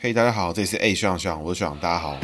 嘿，大家好，这里是 A 学长学长，我是学长，大家好。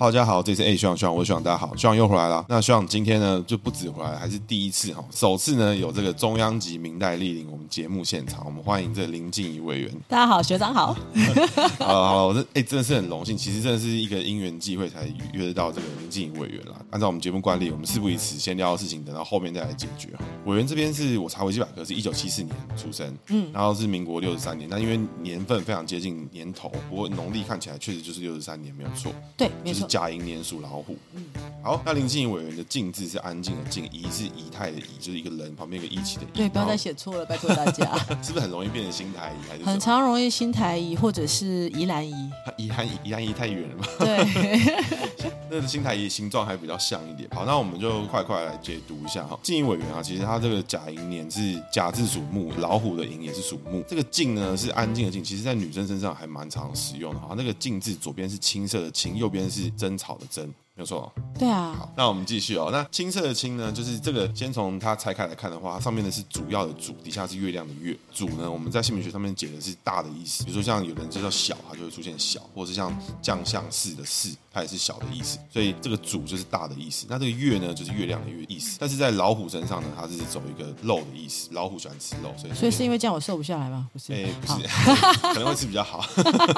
哈喽，大家好，这是 A 学长学长，我是学长，大家好，学长又回来了。那学长今天呢，就不止回来，还是第一次哈，首次呢有这个中央级明代莅临我们节目现场，我们欢迎这林静怡委员。大家好，学长好。好好了，我这哎真的是很荣幸，其实真的是一个因缘际会才约得到这个林静怡委员啦。按照我们节目惯例，我们事不宜迟，先聊的事情等到后面再来解决。委员这边是我查维基百科是一九七四年出生，嗯，然后是民国六十三年，那因为年份非常接近年头，不过农历看起来确实就是六十三年，没有错。对，没错。甲寅年属老虎。嗯，好，那林静怡委员的静字是安静的静，仪是仪态的仪，就是一个人旁边一个一起的仪。对，不要再写错了，拜托大家。是不是很容易变成新台仪？还是很常容易新台仪，或者是宜兰仪？宜兰仪，宜兰仪太远了嘛？对，那个新台仪形状还比较像一点。好，那我们就快快来解读一下哈。静怡委员啊，其实他这个甲寅年是甲字属木，老虎的寅也是属木。这个静呢是安静的静，其实在女生身上还蛮常使用的哈。那个静字左边是青色的青，右边是争吵的争。没错，对啊。好，那我们继续哦。那青色的青呢，就是这个，先从它拆开来看的话，它上面的是主要的主，底下是月亮的月。主呢，我们在姓名学上面解的是大的意思，比如说像有人就叫小，它就会出现小，或者是像将相似的似，它也是小的意思。所以这个主就是大的意思。那这个月呢，就是月亮的月意思。但是在老虎身上呢，它是走一个肉的意思。老虎喜欢吃肉，所以所以是因为这样我瘦不下来吗？不是，哎，不是，可能会吃比较好。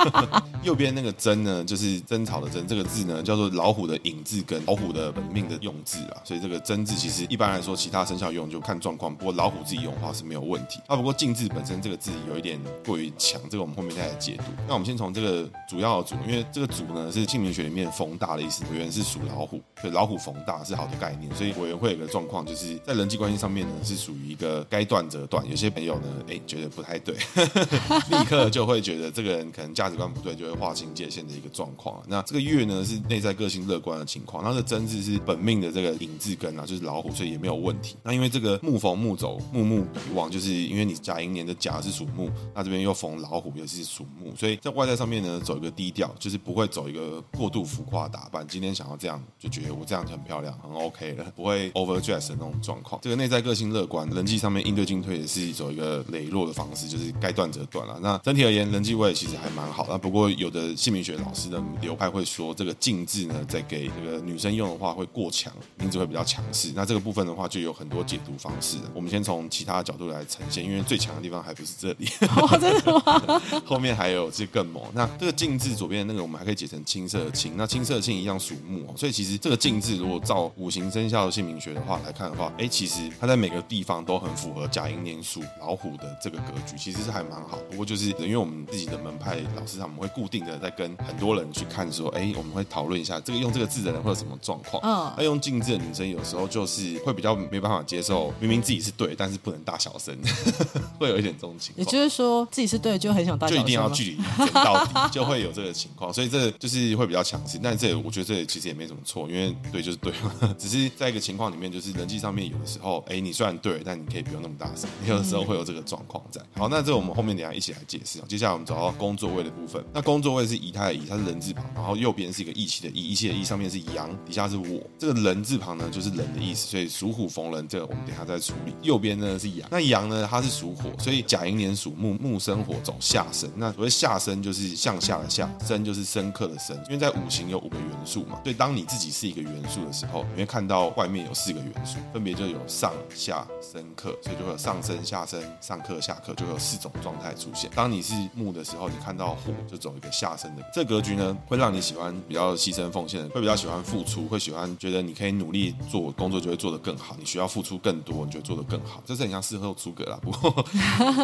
右边那个针呢，就是争吵的争，这个字呢叫做老虎的寅字跟，老虎。的本命的用字啊，所以这个真字其实一般来说，其他生肖用就看状况。不过老虎自己用的话是没有问题。啊，不过静字本身这个字有一点过于强，这个我们后面再来解读。那我们先从这个主要的主，因为这个主呢是姓名学里面逢大的意思，委员是属老虎，所以老虎逢大是好的概念。所以委员会有个状况，就是在人际关系上面呢是属于一个该断则断。有些朋友呢，哎，觉得不太对，立刻就会觉得这个人可能价值观不对，就会划清界限的一个状况。那这个月呢是内在个性乐观的情况，那这真。字是本命的这个寅字根啊，就是老虎，所以也没有问题。那因为这个木逢木走，木木比旺，就是因为你甲寅年的甲是属木，那这边又逢老虎，也是属木，所以在外在上面呢，走一个低调，就是不会走一个过度浮夸打扮。今天想要这样，就觉得我这样很漂亮，很 OK 了，不会 overdress 的那种状况。这个内在个性乐观，人际上面应对进退也是走一个磊落的方式，就是该断则断了。那整体而言，人际位其实还蛮好。那不过有的姓名学老师的流派会说，这个静字呢，在给这个女生用。的话会过强，名字会比较强势。那这个部分的话，就有很多解读方式。我们先从其他的角度来呈现，因为最强的地方还不是这里。哦，真的吗？后面还有这更猛。那这个静字左边的那个，我们还可以解成青色的青。那青色的青一样属木，所以其实这个静字如果照五行生肖的姓名学的话来看的话，哎，其实它在每个地方都很符合甲寅年属老虎的这个格局，其实是还蛮好。不过就是因为我们自己的门派老师他们会固定的在跟很多人去看说，哎，我们会讨论一下这个用这个字的人会有什么状况。嗯，那用静字的女生有时候就是会比较没办法接受，明明自己是对，但是不能大小声，会有一点这种情况。也就是说自己是对，就很想大小声，就一定要距离到底，就会有这个情况。所以这就是会比较强势，但这我觉得这其实也没什么错，因为对就是对嘛，只是在一个情况里面，就是人际上面有的时候，哎，你虽然对，但你可以不用那么大声，有的时候会有这个状况在。好，那这我们后面等下一起来解释。接下来我们找到工作位的部分，那工作位是仪态的仪，它是人字旁，然后右边是一个义气的义，义气的义上面面是阳，底下是我。这个人字旁呢，就是人的意思，所以属虎逢人，这个我们等下再处理。右边呢是阳，那阳呢它是属火，所以甲寅年属木，木生火走下生。那所谓下生就是向下的下，生就是深刻的深。因为在五行有五个元素嘛，所以当你自己是一个元素的时候，你会看到外面有四个元素，分别就有上下生克，所以就会有上升、下升、上克、下克，就会有四种状态出现。当你是木的时候，你看到火就走一个下生的。这格局呢，会让你喜欢比较牺牲奉献的，会比较喜欢付出，会喜欢觉得。你可以努力做工作，就会做得更好。你需要付出更多，你就会做得更好。这是很像事后诸葛啦。不过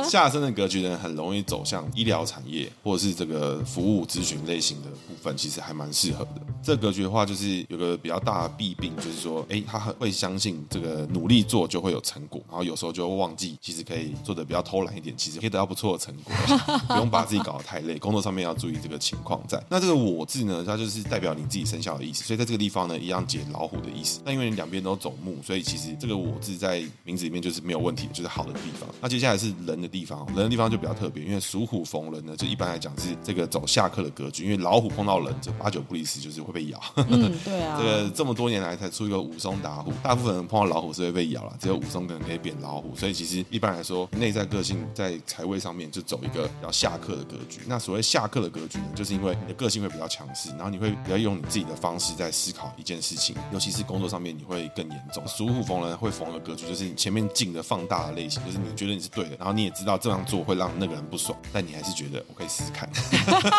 下身的格局呢，很容易走向医疗产业或者是这个服务咨询类型的部分，其实还蛮适合的。这个格局的话，就是有个比较大的弊病，就是说，哎，他很会相信这个努力做就会有成果，然后有时候就会忘记，其实可以做的比较偷懒一点，其实可以得到不错的成果，不用把自己搞得太累。工作上面要注意这个情况在。那这个我字呢，它就是代表你自己生肖的意思，所以在这个地方呢，一样解老虎的意思，那因为你两边都走木，所以其实这个我字在名字里面就是没有问题，就是好的地方。那接下来是人的地方，人的地方就比较特别，因为属虎逢人呢，就一般来讲是这个走下克的格局。因为老虎碰到人，这八九不离十，就是会被咬。嗯，对啊。这个这么多年来才出一个武松打虎，大部分人碰到老虎是会被咬了，只有武松可能可以扁老虎。所以其实一般来说，内在个性在财位上面就走一个比较下克的格局。那所谓下克的格局呢，就是因为你的个性会比较强势，然后你会比较用你自己的方式在思考一件事情，尤其是工作上面你会更严重。属虎逢人会逢的格局，就是你前面进的放大的类型，就是你觉得你是对的，然后你也知道这样做会让那个人不爽，但你还是觉得我可以试试看。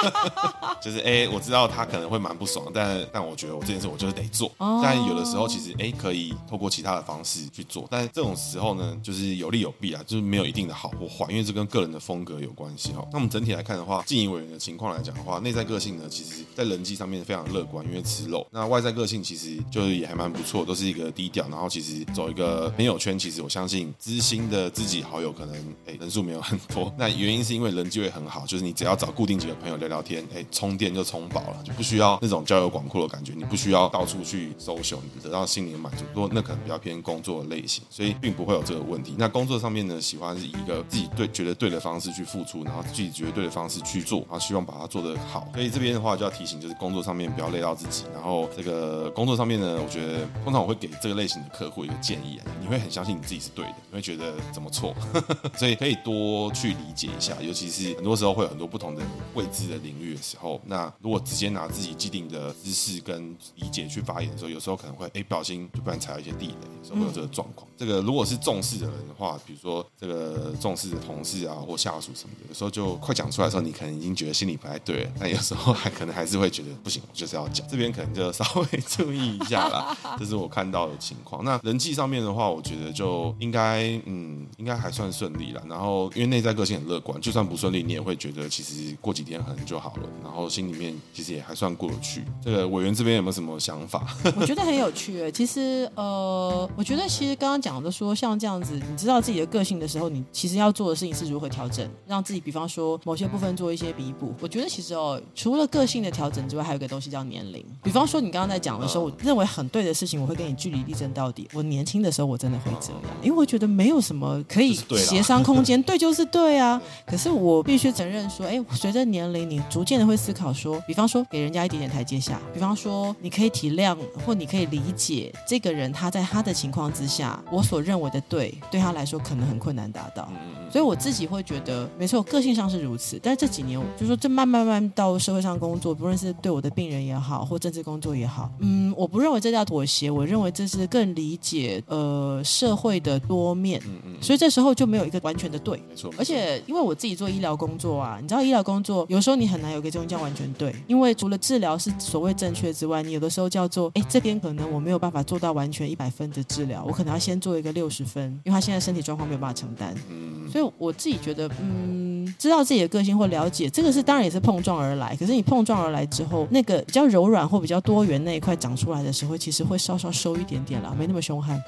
就是哎，我知道他可能会蛮不爽，但但我觉得我这件事我就是得做。但有的时候其实哎，可以透过其他的方式去做，但这种时候呢，就是有利有弊啊，就是没有一定的好或坏，因为这跟个人的风格有关系哈。那我们整体来看的话，进委员的情况来讲的话，内在个性呢，其实在人际上面非常乐观，因为吃肉。那外在个性其实就是也还蛮不错，都是一个低调，然后其实走一个朋友圈，其实我相信知心的知己好友可能哎人数没有很多。那原因是因为人际会很好，就是你只要找固定几个朋友聊聊天，哎，充电就充饱了，就不需要那种交友广阔的感觉，你不需要到处去搜寻你得到心灵满足。不过那可能比较偏工作的类型，所以并不会有这个问题。那工作上面呢，喜欢是以一个自己对觉得对的方式去付出，然后自己觉得对的方式去做，然后希望把它做得好。所以这边的话就要提醒，就是工作上面不要累到自己。然然后这个工作上面呢，我觉得通常我会给这个类型的客户一个建议啊，你会很相信你自己是对的，你会觉得怎么错，所以可以多去理解一下。尤其是很多时候会有很多不同的未知的领域的时候，那如果直接拿自己既定的知识跟理解去发言的时候，有时候可能会哎不小心就不然踩到一些地雷，有时候会有这个状况。这个如果是重视的人的话，比如说这个重视的同事啊或下属什么的，有时候就快讲出来的时候，你可能已经觉得心里不太对了，但有时候还 可能还是会觉得不行，我就是要讲。这边可能就稍微注意一下啦，这是我看到的情况。那人际上面的话，我觉得就应该嗯应该还算顺利了。然后因为内在个性很乐观，就算不顺利，你也会觉得其实过几天可能就好了。然后心里面其实也还算过得去。这个委员这边有没有什么想法？我觉得很有趣诶。其实呃，我觉得其实刚刚讲的说像这样子，你知道自己的个性的时候，你其实要做的事情是如何调整，让自己比方说某些部分做一些弥补。我觉得其实哦，除了个性的调整之外，还有一个东西叫年龄。比方说你刚刚在讲的时候，我认为很对的事情，我会跟你据理力争到底。我年轻的时候我真的会这样，因为我觉得没有什么可以协商空间，对就是对啊。可是我必须承认说，哎，随着年龄，你逐渐的会思考说，比方说给人家一点点台阶下，比方说你可以体谅或你可以理解这个人他在他的情况之下，我所认为的对，对他来说可能很困难达到。所以我自己会觉得，没错，个性上是如此。但是这几年，就是说这慢慢慢到社会上工作，不论是对我的病人也好，或政治工作也好，嗯，我不认为这叫妥协，我认为这是更理解呃社会的多面。嗯嗯。所以这时候就没有一个完全的对。没错。而且因为我自己做医疗工作啊，你知道医疗工作有时候你很难有个中间完全对，因为除了治疗是所谓正确之外，你有的时候叫做，哎，这边可能我没有办法做到完全一百分的治疗，我可能要先做一个六十分，因为他现在身体状况没有办法承担。嗯。所以我自己觉得，嗯，知道自己的个性或了解这个是当然也是碰撞而来，可是你碰撞而来之后，那个比较柔软或比较多元那一块长出来的时候，其实会稍稍收一点点啦，没那么凶悍。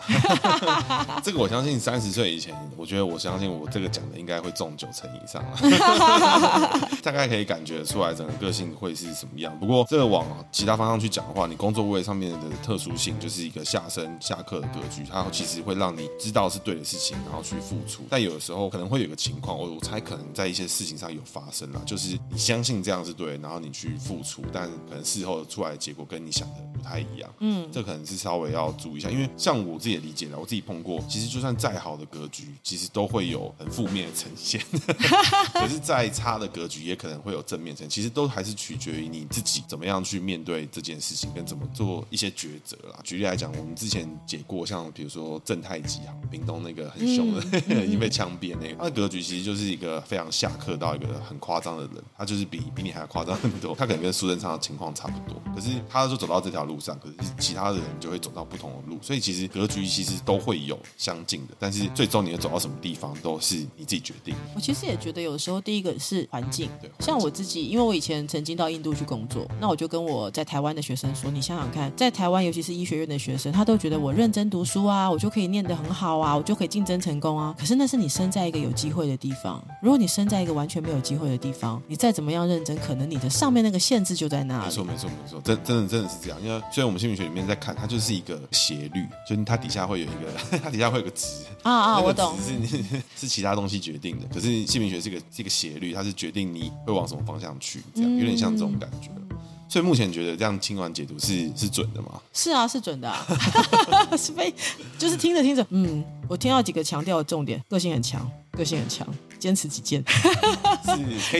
这个我相信三十岁以前，我觉得我相信我这个讲的应该会中九成以上了，大概可以感觉出来整个个性会是什么样。不过这个往其他方向去讲的话，你工作位上面的特殊性就是一个下生下课的格局，它其实会让你知道是对的事情，然后去付出。但有的时候可能会有个情况，我我猜可能在一些事情上有发生了，就是你相信这样是对，然后你去付出，但可能事后出来的结果跟你想的不太一样。嗯，这可能是稍微要注意一下，因为像我自己的理解呢，我自己碰过，其实就算再好的格局，其实都会有很负面的呈现。可是再差的格局，也可能会有正面呈现。其实都还是取决于你自己怎么样去面对这件事情，跟怎么做一些抉择啦。举例来讲，我们之前解过，像比如说正太吉啊，屏东那个很凶的，嗯嗯、已经被枪毙那个，他的格局其实就是一个非常下克到一个很夸张的人，他就是比比你还要夸张很多。他可能跟苏贞昌的情况差不多，可是他就走到这条路上，可是其他的人就会走到不同的路。所以其实格局其实都会有相近的，但是最终你要走到什么地方，都是你自己决定。我其实也觉得有时候第一个是环境，对，像我自己，因为我以前曾经到印度去工作，那我就跟我在台湾的学生说，你想想看，在台湾尤其是医学院的学生，他都觉得我认真读书啊，我就可以念得很好啊，我就可以竞争成功啊。可是那是你生在一个有机会的地方，如果你生在一个完全没有机会的地方，你再怎么样认真，可能你的上面那个限制就在那里。没错，没错，没错，真真的真的是这样。因为虽然我们心理学里面在看，它就是一个斜率，就是它底下会有一个，它底下会有个值啊啊，我懂，是是其他东西决定的。可是心理学是一个是一个斜率，它是决定你会往什么方向去，这样有点像这种感觉。所以目前觉得这样听完解读是是准的吗？是啊，是准的啊，是非就是听着听着，嗯，我听到几个强调的重点，个性很强，个性很强。坚持己见，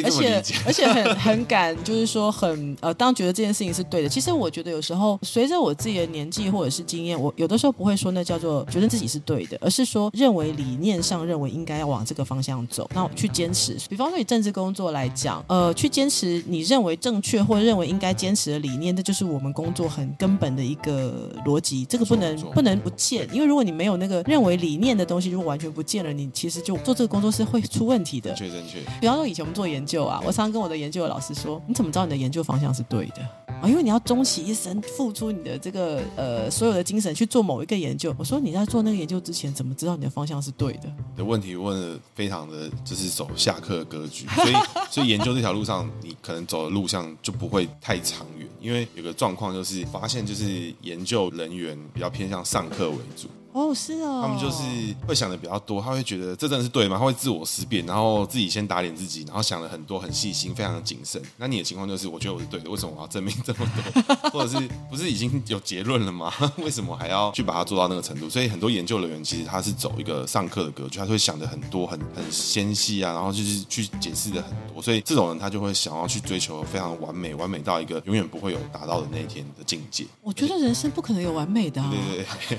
而且而且很很敢，就是说很呃，当觉得这件事情是对的。其实我觉得有时候随着我自己的年纪或者是经验，我有的时候不会说那叫做觉得自己是对的，而是说认为理念上认为应该要往这个方向走，那去坚持。比方说以政治工作来讲，呃，去坚持你认为正确或认为应该坚持的理念，这就是我们工作很根本的一个逻辑。这个不能不能不见，因为如果你没有那个认为理念的东西，如果完全不见了，你其实就做这个工作是会出。问题的，正确正确。比方说，以前我们做研究啊，我常常跟我的研究的老师说：“你怎么知道你的研究方向是对的啊？因为你要终其一生付出你的这个呃所有的精神去做某一个研究。”我说：“你在做那个研究之前，怎么知道你的方向是对的？”的问题问的非常的就是走下课的格局，所以 所以研究这条路上，你可能走的路上就不会太长远，因为有个状况就是发现，就是研究人员比较偏向上课为主。哦，是哦，他们就是会想的比较多，他会觉得这真的是对吗？他会自我思辨，然后自己先打脸自己，然后想了很多，很细心，非常的谨慎。那你的情况就是，我觉得我是对的，为什么我要证明这么多？或者是不是已经有结论了吗？为什么还要去把它做到那个程度？所以很多研究人员其实他是走一个上课的格局，他会想的很多，很很纤细啊，然后就是去解释的很多。所以这种人他就会想要去追求非常完美，完美到一个永远不会有达到的那一天的境界。我觉得人生不可能有完美的啊。对对对。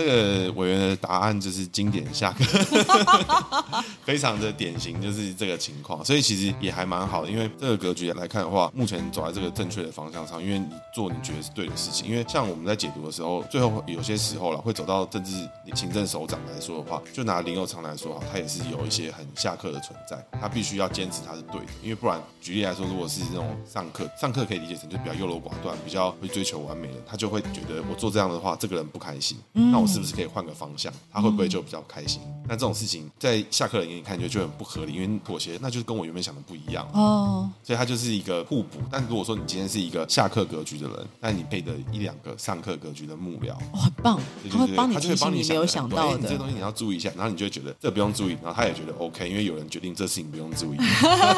这个委员的答案就是经典下课，非常的典型，就是这个情况，所以其实也还蛮好的。因为这个格局来看的话，目前走在这个正确的方向上，因为你做你觉得是对的事情。因为像我们在解读的时候，最后有些时候了会走到政治行政首长来说的话，就拿林佑昌来说哈，他也是有一些很下课的存在，他必须要坚持他是对的，因为不然，举例来说，如果是那种上课，上课可以理解成就比较优柔寡断，比较会追求完美的，他就会觉得我做这样的话，这个人不开心，那我。是不是可以换个方向？他会不会就比较开心？那、嗯、这种事情在下课的人眼里看就就很不合理，因为妥协，那就是跟我原本想的不一样哦。所以他就是一个互补。但如果说你今天是一个下课格局的人，那你配的一两个上课格局的幕僚，哦，很棒，对对对，他就会帮你没有想到的，你这东西你要注意一下，然后你就会觉得这不用注意，然后他也觉得 OK，因为有人决定这事情不用注意。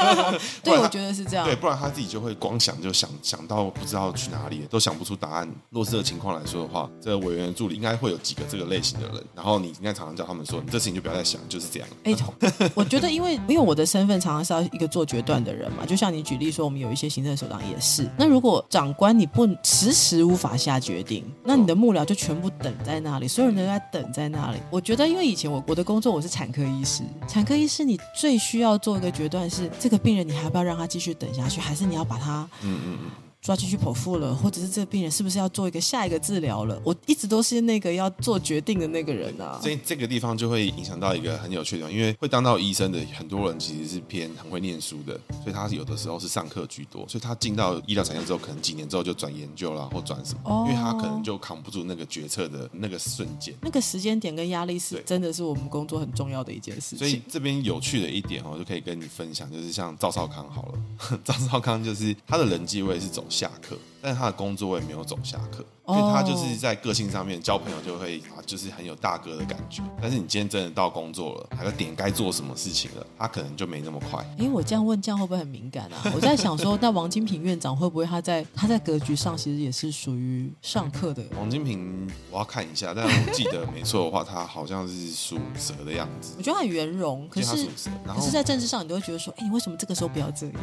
对，我觉得是这样。对，不然他自己就会光想就想想到不知道去哪里，都想不出答案。若是这个情况来说的话，这个委员助理应该会有几个这个类。型的人，然后你应该常常叫他们说，你这事情就不要再想，就是这样。哎、欸，我觉得因为因为我的身份常常是要一个做决断的人嘛，就像你举例说，我们有一些行政首长也是。那如果长官你不迟迟无法下决定，那你的幕僚就全部等在那里，所有人都在等在那里。我觉得，因为以前我我的工作我是产科医师，产科医师你最需要做一个决断是，这个病人你还要不要让他继续等下去，还是你要把他嗯嗯嗯。抓进去剖腹了，或者是这个病人是不是要做一个下一个治疗了？我一直都是那个要做决定的那个人啊。所以这个地方就会影响到一个很有趣的地方，因为会当到医生的很多人其实是偏很会念书的，所以他有的时候是上课居多，所以他进到医疗产业之后，可能几年之后就转研究了或转什么，哦，因为他可能就扛不住那个决策的那个瞬间，那个时间点跟压力是真的是我们工作很重要的一件事情。所以这边有趣的一点哦，就可以跟你分享，就是像赵少康好了，赵少康就是他的人际位是走下课。但他的工作也没有走下课。因为他就是在个性上面交朋友就会啊，就是很有大哥的感觉。但是你今天真的到工作了，还有点该做什么事情了，他可能就没那么快。因为我这样问，这样会不会很敏感啊？我在想说，那王金平院长会不会他在他在格局上其实也是属于上课的？王金平，我要看一下，但我记得没错的话，他好像是属蛇的样子。我觉得他很圆融，可是可是在政治上，你都会觉得说，哎，你为什么这个时候不要这样？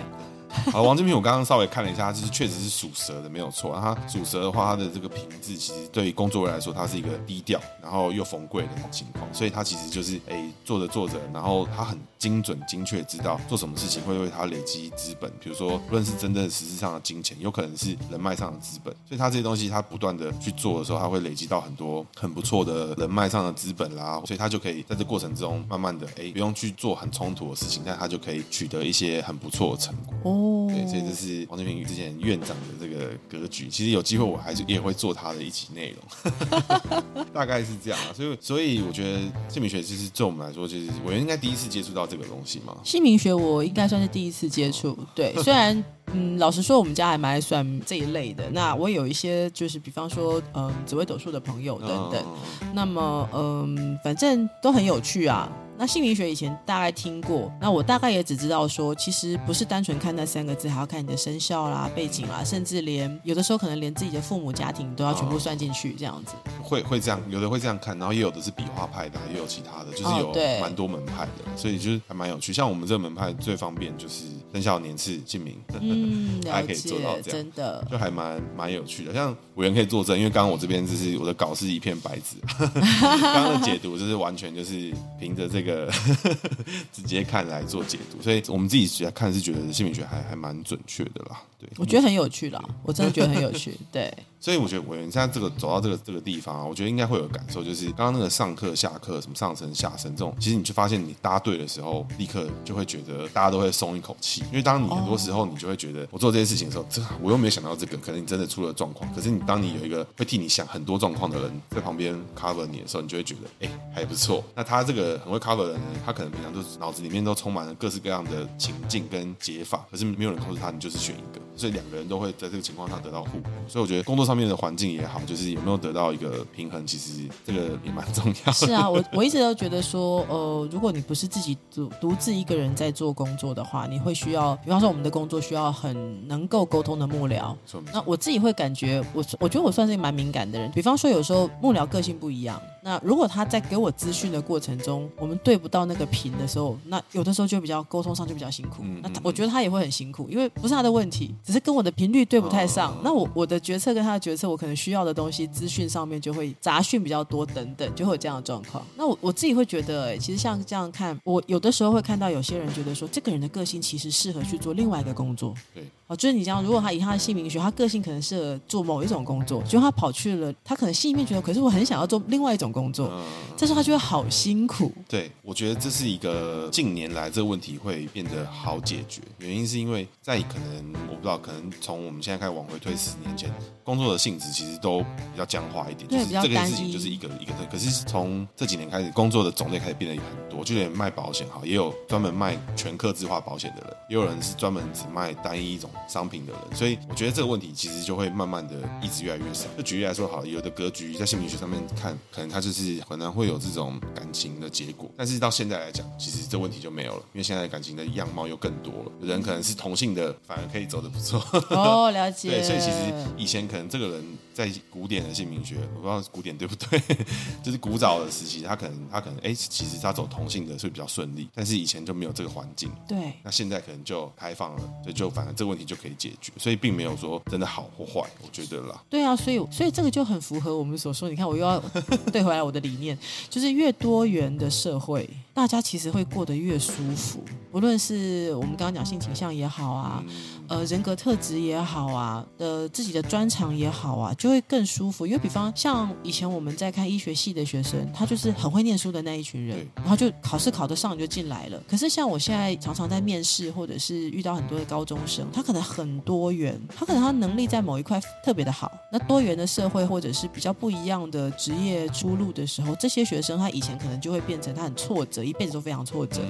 好，王金平，我刚刚稍微看了一下，他就是确实是属蛇的，没有错。他属蛇的话，他的这个品质其实对于工作人来说，他是一个低调，然后又逢贵的情况。所以他其实就是哎，做着做着，然后他很精准、精确知道做什么事情会为他累积资本。比如说，无论是真正实质上的金钱，有可能是人脉上的资本。所以他这些东西，他不断的去做的时候，他会累积到很多很不错的人脉上的资本啦。所以他就可以在这过程中，慢慢的哎，不用去做很冲突的事情，但他就可以取得一些很不错的成果。哦，对，所以这是王建平之前院长的这个格局。其实有机会，我还是也会做他的一集内容，大概是这样啊。所以，所以我觉得姓名学其实对我们来说，就是我应该第一次接触到这个东西吗。姓名学我应该算是第一次接触，对。虽然，嗯，老实说，我们家还蛮爱算这一类的。那我有一些就是，比方说，嗯，紫微斗数的朋友等等。那么，嗯，反正都很有趣啊。那姓名学以前大概听过，那我大概也只知道说，其实不是单纯看那三个字，还要看你的生肖啦、背景啦，甚至连有的时候可能连自己的父母家庭都要全部算进去，这样子。会会这样，有的会这样看，然后也有的是笔画派的，也有其他的，就是有蛮多门派的，哦、所以就是还蛮有趣。像我们这个门派最方便就是生肖、年次、姓名，嗯，还可以做到这样，真的就还蛮蛮有趣的。像委员可以作证，因为刚刚我这边就是我的稿是一片白纸，刚刚的解读就是完全就是凭着这个 直接看来做解读，所以我们自己来看是觉得心理学还还蛮准确的啦。对，我觉得很有趣啦，我真的觉得很有趣。对，所以我觉得委员现在这个走到这个这个地方啊，我觉得应该会有感受，就是刚刚那个上课下课什么上升下升这种，其实你就发现你搭对的时候，立刻就会觉得大家都会松一口气，因为当你很多时候你就会觉得我做这些事情的时候，这我又没有想到这个，可能你真的出了状况。可是你当你有一个会替你想很多状况的人在旁边 cover 你的时候，你就会觉得哎还不错。那他这个很会 cover 的人，他可能平常都脑子里面都充满了各式各样的情境跟解法，可是没有人控制他，你就是选一个。所以两个人都会在这个情况下得到互补，所以我觉得工作上面的环境也好，就是有没有得到一个平衡，其实这个也蛮重要的。是啊，我我一直都觉得说，呃，如果你不是自己独独自一个人在做工作的话，你会需要，比方说我们的工作需要很能够沟通的幕僚。那我自己会感觉，我我觉得我算是一个蛮敏感的人。比方说有时候幕僚个性不一样，那如果他在给我资讯的过程中，我们对不到那个频的时候，那有的时候就比较沟通上就比较辛苦。那我觉得他也会很辛苦，因为不是他的问题。只是跟我的频率对不太上，那我我的决策跟他的决策，我可能需要的东西资讯上面就会杂讯比较多，等等，就会有这样的状况。那我我自己会觉得，哎，其实像这样看，我有的时候会看到有些人觉得说，这个人的个性其实适合去做另外一个工作。对，哦，就是你这样，如果他以他的姓名学，他个性可能适合做某一种工作，就他跑去了，他可能心里面觉得，可是我很想要做另外一种工作，这时候他就会好辛苦。对，我觉得这是一个近年来这个问题会变得好解决，原因是因为在可能我不知道，可能从我们现在开始往回推十年前，工作的性质其实都比较僵化一点，对，就是这件事情就是一个一个的。可是从这几年开始，工作的种类开始变得很多，就连卖保险哈，也有专门卖全客制化保险的人，也有人是专门只卖单一一种商品的人。所以我觉得这个问题其实就会慢慢的一直越来越少。就举例来说，好，有的格局在姓名学上面看，可能他就是可能会有这种感情的结果，但是到现在来讲，其实这问题就没有了，因为现在感情的样貌又更多了。有人可能是同性的，反而可以走得不错。哦，了解。对，所以其实以前可能这个人在古典的姓名学，我不知道古典对不对，就是古早的时期，他可能他可能哎，其实他走同性的是比较顺利，但是以前就没有这个环境。对。那现在可能就开放了，所以就反正这个问题就可以解决，所以并没有说真的好或坏，我觉得啦。对啊，所以所以这个就很符合我们所说，你看我又要 对回来我的理念，就是越多元的社会，大家其实会过得越舒服，不论是我们刚刚讲性倾向也好啊。嗯呃，人格特质也好啊，的，自己的专长也好啊，就会更舒服。因为比方像以前我们在看医学系的学生，他就是很会念书的那一群人，然后就考试考得上就进来了。可是像我现在常常在面试，或者是遇到很多的高中生，他可能很多元，他可能他能力在某一块特别的好。那多元的社会或者是比较不一样的职业出路的时候，这些学生他以前可能就会变成他很挫折，一辈子都非常挫折。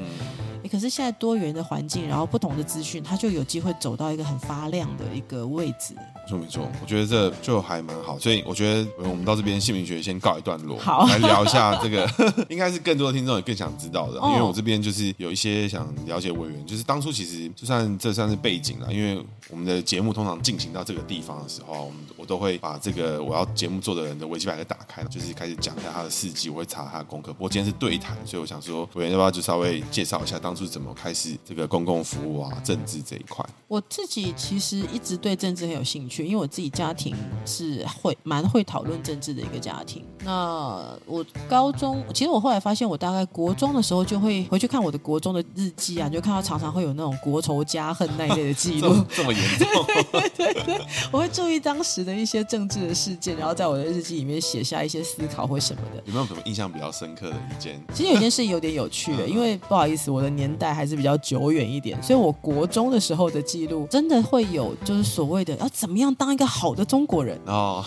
可是现在多元的环境，然后不同的资讯，他就有机会走到一个很发亮的一个位置。没错没错，我觉得这就还蛮好。所以我觉得我们到这边姓名学先告一段落，好，来聊一下这个，应该是更多的听众也更想知道的。因为我这边就是有一些想了解委员，就是当初其实就算这算是背景了，因为我们的节目通常进行到这个地方的时候，我们我都会把这个我要节目做的人的维基百科打开，就是开始讲一下他的事迹，我会查他的功课。不过今天是对谈，所以我想说委员要不要就稍微介绍一下当初怎么开始这个公共服务啊、政治这一块？我自己其实一直对政治很有兴趣，因为我自己家庭是会蛮会讨论政治的一个家庭。那我高中，其实我后来发现，我大概国中的时候就会回去看我的国中的日记啊，你就看到常常会有那种国仇家恨那一类的记录，这么严重？对对对，我会注意当时的一些政治的事件，然后在我的日记里面写下一些思考或什么的。有没有什么印象比较深刻的一件？其实有件事情有点有趣的，因为不好意思，我的年代还是比较久远一点，所以我国中的时候的记录真的会有，就是所谓的要怎么样当一个好的中国人哦。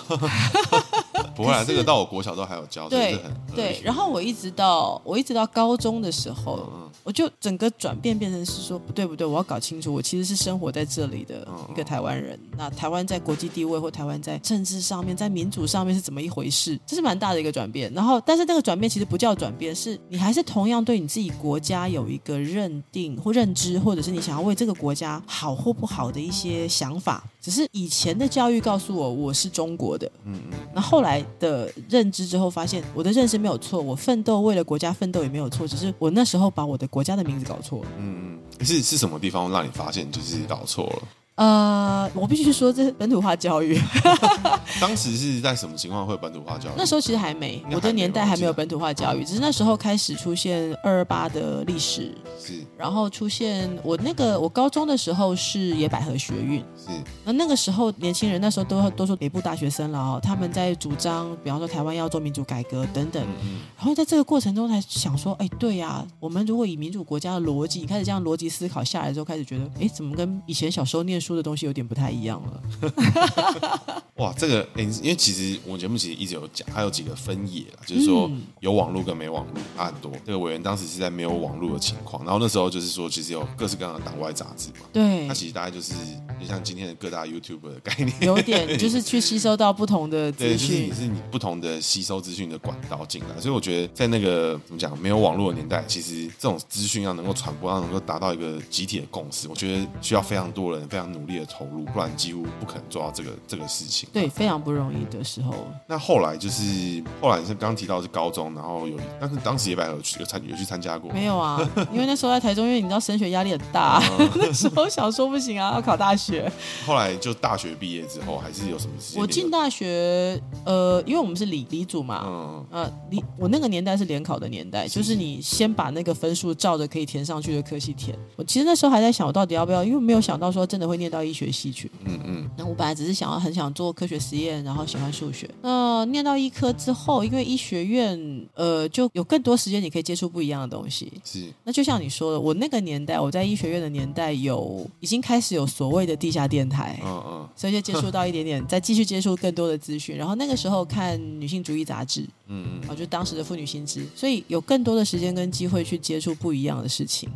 不会啊，这个到我国小都还有教，对对。然后我一直到我一直到高中的时候，嗯、我就整个转变变成是说不对不对，我要搞清楚，我其实是生活在这里的一个台湾人。嗯、那台湾在国际地位或台湾在政治上面，在民主上面是怎么一回事？这是蛮大的一个转变。然后，但是那个转变其实不叫转变，是你还是同样对你自己国家有一个认定或认知，或者是你想要为这个国家好或不好的一些想法。只是以前的教育告诉我我是中国的，嗯嗯。那后来的认知之后，发现我的认识没有错，我奋斗为了国家奋斗也没有错，只是我那时候把我的国家的名字搞错了。嗯嗯。是是什么地方让你发现就是搞错了？呃，我必须说，这是本土化教育。当时是在什么情况会有本土化教育？那时候其实还没，还没我的年代还没有本土化教育，只是那时候开始出现二二八的历史，是，然后出现我那个我高中的时候是野百合学运，是，那那个时候年轻人那时候都都说北部大学生了哦，他们在主张，比方说台湾要做民主改革等等，嗯、然后在这个过程中才想说，哎，对呀、啊，我们如果以民主国家的逻辑开始这样逻辑思考下来之后，开始觉得，哎，怎么跟以前小时候念书的东西有点不太一样了。哇，这个哎，因为其实我们节目其实一直有讲，它有几个分野啦，就是说有网络跟没网络差很多。这个委员当时是在没有网络的情况，然后那时候就是说，其实有各式各样的党外杂志嘛。对，它其实大概就是就像今天的各大 YouTube 的概念，有点 就是去吸收到不同的资讯，对，就是你是你不同的吸收资讯的管道进来。所以我觉得在那个怎么讲没有网络的年代，其实这种资讯要能够传播，要能够达到一个集体的共识，我觉得需要非常多人非常努力的投入，不然几乎不可能做到这个 这个事情。对，非常不容易的时候。那后来就是后来你是刚刚提到是高中，然后有，但是当时野百合有去有参有去参加过？没有啊，因为那时候在台中，因为你知道升学压力很大，那时候想说不行啊，要考大学。后来就大学毕业之后，还是有什么事情？我进大学，呃，因为我们是理理组嘛，嗯，呃，理我那个年代是联考的年代，就是你先把那个分数照着可以填上去的科系填。我其实那时候还在想，我到底要不要？因为没有想到说真的会念到医学系去。嗯嗯。那我本来只是想要很想做科学实验，然后喜欢数学。那念到医科之后，因为医学院，呃，就有更多时间你可以接触不一样的东西。是。那就像你说的，我那个年代，我在医学院的年代有已经开始有所谓的地下电台。嗯嗯。所以就接触到一点点，再继续接触更多的资讯。然后那个时候看女性主义杂志。嗯嗯。啊，就当时的妇女新知，所以有更多的时间跟机会去接触不一样的事情。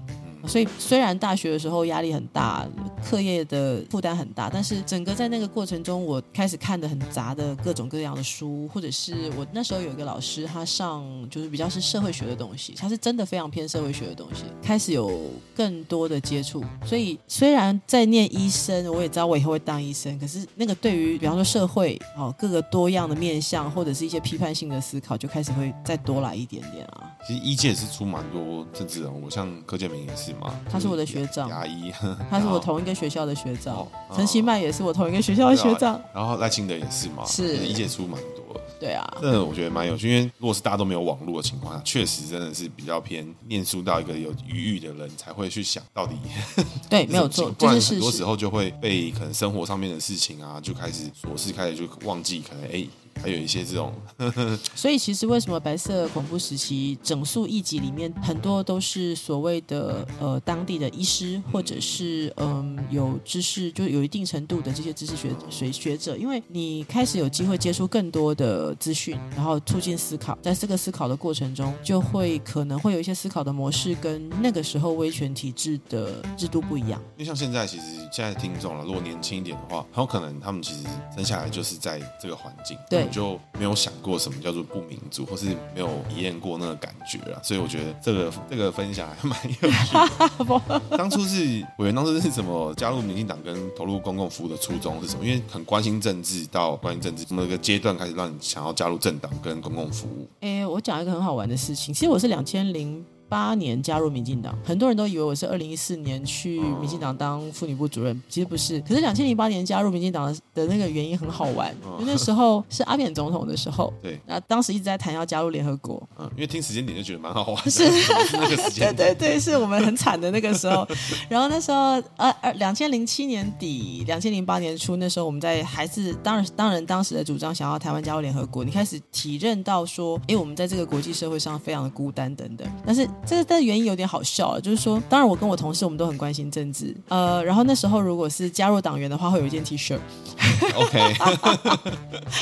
所以虽然大学的时候压力很大，课业的负担很大，但是整个在那个过程中，我开始看的很杂的各种各样的书，或者是我那时候有一个老师，他上就是比较是社会学的东西，他是真的非常偏社会学的东西，开始有更多的接触。所以虽然在念医生，我也知道我以后会当医生，可是那个对于比方说社会哦各个多样的面向，或者是一些批判性的思考，就开始会再多来一点点啊。其实医界是出蛮多政治人物，像柯建铭也是。他是我的学长，牙医，他是我同一个学校的学长。陈其迈也是我同一个学校的学长。然后赖清德也是嘛，是理解出蛮多。对啊，这我觉得蛮有趣，因为如果是大家都没有网络的情况下，确实真的是比较偏念书到一个有余裕的人才会去想到底。对，没有错，不然很多时候就会被可能生活上面的事情啊，就开始琐事，开始就忘记可能哎。还有一些这种，所以其实为什么白色恐怖时期整数一集里面很多都是所谓的呃当地的医师，或者是嗯、呃、有知识就有一定程度的这些知识学学学者，因为你开始有机会接触更多的资讯，然后促进思考，在这个思考的过程中，就会可能会有一些思考的模式跟那个时候威权体制的制度不一样。因为像现在其实现在听众了，如果年轻一点的话，很有可能他们其实生下来就是在这个环境。对。就没有想过什么叫做不民主，或是没有体验过那个感觉啊，所以我觉得这个这个分享还蛮有趣的。当初是委员当初是怎么加入民进党跟投入公共服务的初衷是什么？因为很关心政治，到关心政治，从哪个阶段开始让你想要加入政党跟公共服务？哎，我讲一个很好玩的事情，其实我是两千零。八年加入民进党，很多人都以为我是二零一四年去民进党当妇女部主任，其实不是。可是两千零八年加入民进党的那个原因很好玩，因为那时候是阿扁总统的时候，对，那当时一直在谈要加入联合国，嗯，因为听时间点就觉得蛮好玩的，是，是那个时间，对对对，是我们很惨的那个时候。然后那时候，呃呃，两千零七年底，两千零八年初，那时候我们在还是当然当然当时的主张想要台湾加入联合国，你开始体认到说，哎，我们在这个国际社会上非常的孤单等等，但是这个的原因有点好笑啊，就是说，当然我跟我同事我们都很关心政治，呃，然后那时候如果是加入党员的话，会有一件 T 恤，OK，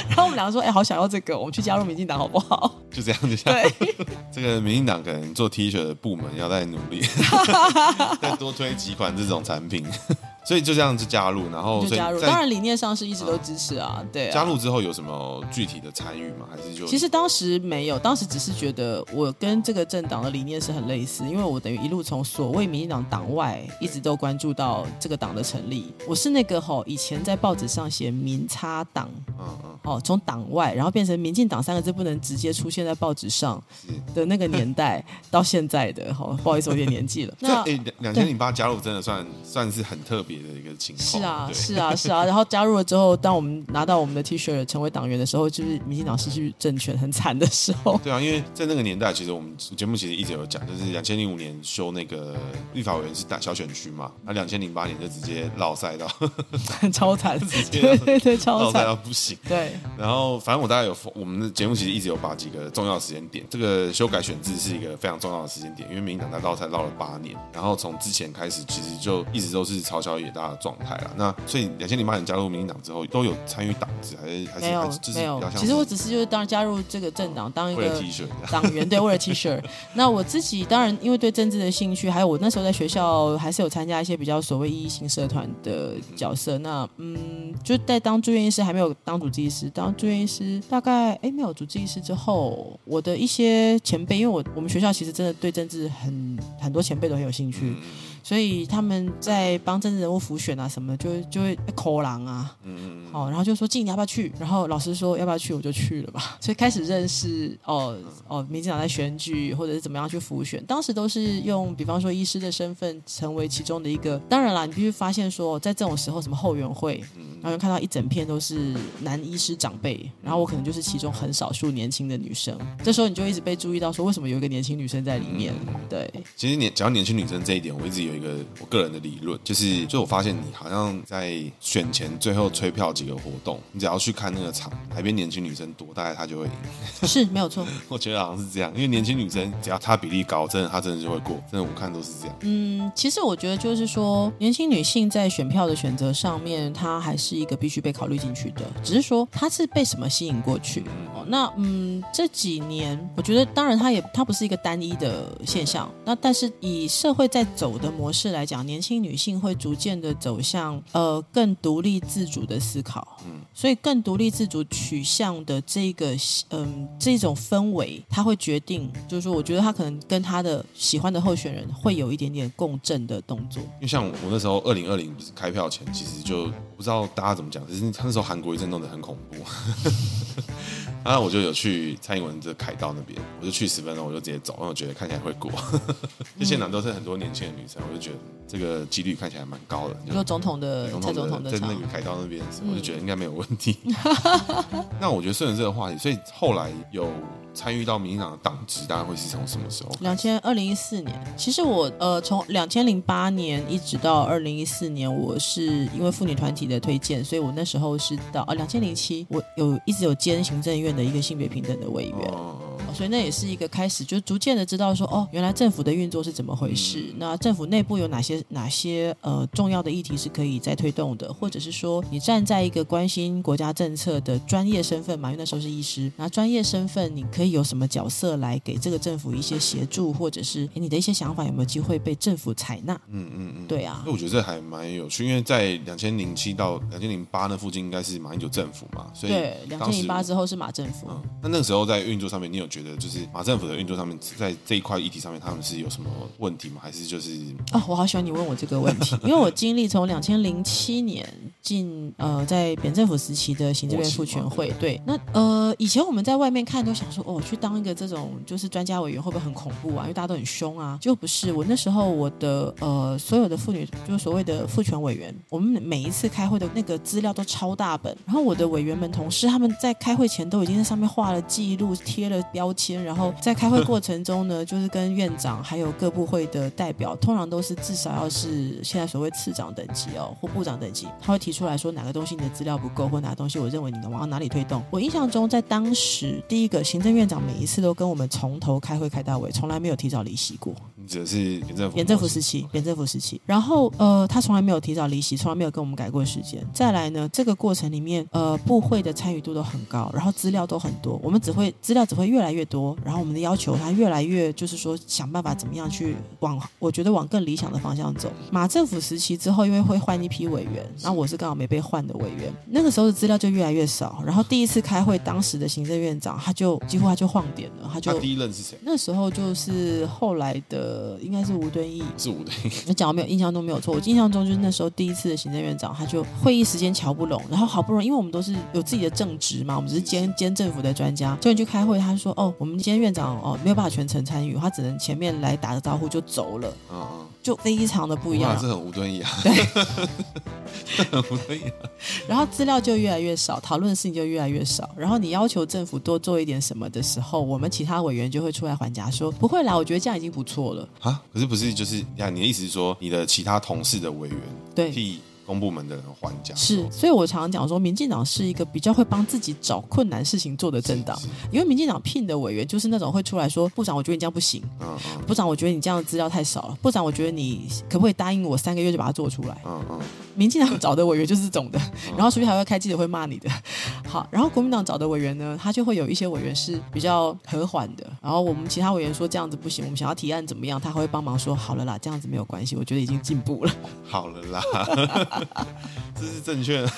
然后我们两个说，哎，好想要这个，我们去加入民进党好不好？就这样，就这样。对，这个民进党可能做 T 恤的部门要再努力，再多推几款这种产品。所以就这样子加入，然后就加入。当然理念上是一直都支持啊，嗯、对啊。加入之后有什么具体的参与吗？还是就其实当时没有，当时只是觉得我跟这个政党的理念是很类似，因为我等于一路从所谓民进党党外一直都关注到这个党的成立。我是那个吼以前在报纸上写民差党，嗯嗯，哦，从党外然后变成民进党三个字不能直接出现在报纸上的那个年代到现在的，吼不好意思，我有点年纪了。那哎，两千零八加入真的算算是很特别。的一个情况是啊，是啊，是啊。然后加入了之后，当我们拿到我们的 T 恤成为党员的时候，就是民进党失去政权很惨的时候。对啊，因为在那个年代，其实我们节目其实一直有讲，就是两千零五年修那个立法委员是大小选区嘛，那两千零八年就直接落赛到 超惨，直接对对对，超惨赛到不行。对，然后反正我大概有我们的节目其实一直有把几个重要的时间点，这个修改选制是一个非常重要的时间点，因为民进党在落赛落了八年，然后从之前开始其实就一直都是朝小野大的状态。那所以两千零八年加入民进党之后，都有参与党职还是还是没有？没有。其实我只是就是当加入这个政党，当一个党员，对，为了 T 恤。那我自己当然因为对政治的兴趣，还有我那时候在学校还是有参加一些比较所谓意义性社团的角色。那嗯，就在当住院医师还没有当主治医师，当住院医师大概哎没有主治医师之后，我的一些前辈，因为我我们学校其实真的对政治很很多前辈都很有兴趣。嗯所以他们在帮政治人物辅选啊什么的，就就会口狼啊，嗯嗯，哦，然后就说静你要不要去？然后老师说要不要去，我就去了吧。所以开始认识哦哦，民进党在选举或者是怎么样去辅选，当时都是用比方说医师的身份成为其中的一个。当然啦，你必须发现说，在这种时候什么后援会，然后看到一整片都是男医师长辈，然后我可能就是其中很少数年轻的女生。这时候你就一直被注意到，说为什么有一个年轻女生在里面？对，其实年只要年轻女生这一点，我一直有。一个我个人的理论就是，就我发现你好像在选前最后催票几个活动，你只要去看那个场，哪边年轻女生多，大概她就会赢。是没有错，我觉得好像是这样，因为年轻女生只要她比例高，真的她真的就会过，真的我看都是这样。嗯，其实我觉得就是说，年轻女性在选票的选择上面，她还是一个必须被考虑进去的，只是说她是被什么吸引过去。哦，那嗯，这几年我觉得，当然她也她不是一个单一的现象，那但是以社会在走的模模式来讲，年轻女性会逐渐的走向呃更独立自主的思考，嗯，所以更独立自主取向的这个嗯、呃、这种氛围，她会决定，就是说，我觉得她可能跟她的喜欢的候选人会有一点点共振的动作。因为像我那时候二零二零不是开票前，其实就不知道大家怎么讲，只是那时候韩国一阵弄得很恐怖。然 后我就有去蔡英文的凯道那边，我就去十分钟，我就直接走，因为我觉得看起来会过。这现场都是很多年轻的女生，我就觉得这个几率看起来蛮高的。就总统的蔡总统的在那个凯道那边，我就觉得应该没有问题。那我觉得顺着这个话题，所以后来有。参与到民进党的党职，大概会是从什么时候？两千二零一四年。其实我呃，从两千零八年一直到二零一四年，我是因为妇女团体的推荐，所以我那时候是到呃两千零七，我有一直有兼行政院的一个性别平等的委员。哦所以那也是一个开始，就逐渐的知道说，哦，原来政府的运作是怎么回事。嗯、那政府内部有哪些哪些呃重要的议题是可以再推动的，或者是说，你站在一个关心国家政策的专业身份嘛，因为那时候是医师，那专业身份你可以有什么角色来给这个政府一些协助，或者是你的一些想法有没有机会被政府采纳？嗯嗯嗯，对啊。那我觉得这还蛮有趣，因为在两千零七到两千零八那附近应该是马英九政府嘛，所以对，两千零八之后是马政府。嗯、那那个时候在运作上面，你有觉得？就是马政府的运作上面，在这一块议题上面，他们是有什么问题吗？还是就是哦，我好喜欢你问我这个问题，因为我经历从两千零七年进呃，在扁政府时期的行政院妇权会，对，那呃，以前我们在外面看都想说，哦，去当一个这种就是专家委员会不会很恐怖啊？因为大家都很凶啊，就不是。我那时候我的呃，所有的妇女就是所谓的妇权委员，我们每一次开会的那个资料都超大本，然后我的委员们同事他们在开会前都已经在上面画了记录，贴了标签，然后在开会过程中呢，就是跟院长还有各部会的代表，通常都是至少要是现在所谓次长等级哦，或部长等级，他会提出来说哪个东西你的资料不够，或哪个东西我认为你能往哪里推动。我印象中，在当时第一个行政院长每一次都跟我们从头开会开到尾，从来没有提早离席过。你指的是扁政府？扁政府时期，扁政府时期。然后呃，他从来没有提早离席，从来没有跟我们改过时间。再来呢，这个过程里面呃，部会的参与度都很高，然后资料都很多，我们只会资料只会越来越多，然后我们的要求他越来越就是说想办法怎么样去往我觉得往更理想的方向走。马政府时期之后，因为会换一批委员，那我是刚好没被换的委员，那个时候的资料就越来越少。然后第一次开会，当时的行政院长他就几乎他就晃点了，他就他第一任是谁？那时候就是后来的应该是吴敦义，是吴敦义。你 讲没有印象都没有错，我印象中就是那时候第一次的行政院长，他就会议时间瞧不拢，然后好不容易，因为我们都是有自己的正职嘛，我们只是兼兼政府的专家，就去开会，他说哦，我们今天院长哦没有办法全程参与，他只能前面来打个招呼就走了，嗯嗯，就非常的不一样，是很无端一样，对，很吴敦义，然后资料就越来越少，讨论的事情就越来越少，然后你要求政府多做一点什么的时候，我们其他委员就会出来还价说不会啦，我觉得这样已经不错了。啊，可是不是就是呀？你的意思是说你的其他同事的委员对。替公部门的人还价是，所以我常常讲说，民进党是一个比较会帮自己找困难事情做的政党，因为民进党聘的委员就是那种会出来说，部长，我觉得你这样不行，嗯嗯，部长，我觉得你这样的资料太少了，部长，我觉得你可不可以答应我三个月就把它做出来，嗯嗯，民进党找的委员就是这种的，然后出去还会开记者会骂你的，好，然后国民党找的委员呢，他就会有一些委员是比较和缓的，然后我们其他委员说这样子不行，我们想要提案怎么样，他会帮忙说好了啦，这样子没有关系，我觉得已经进步了，好了啦。这是正确的，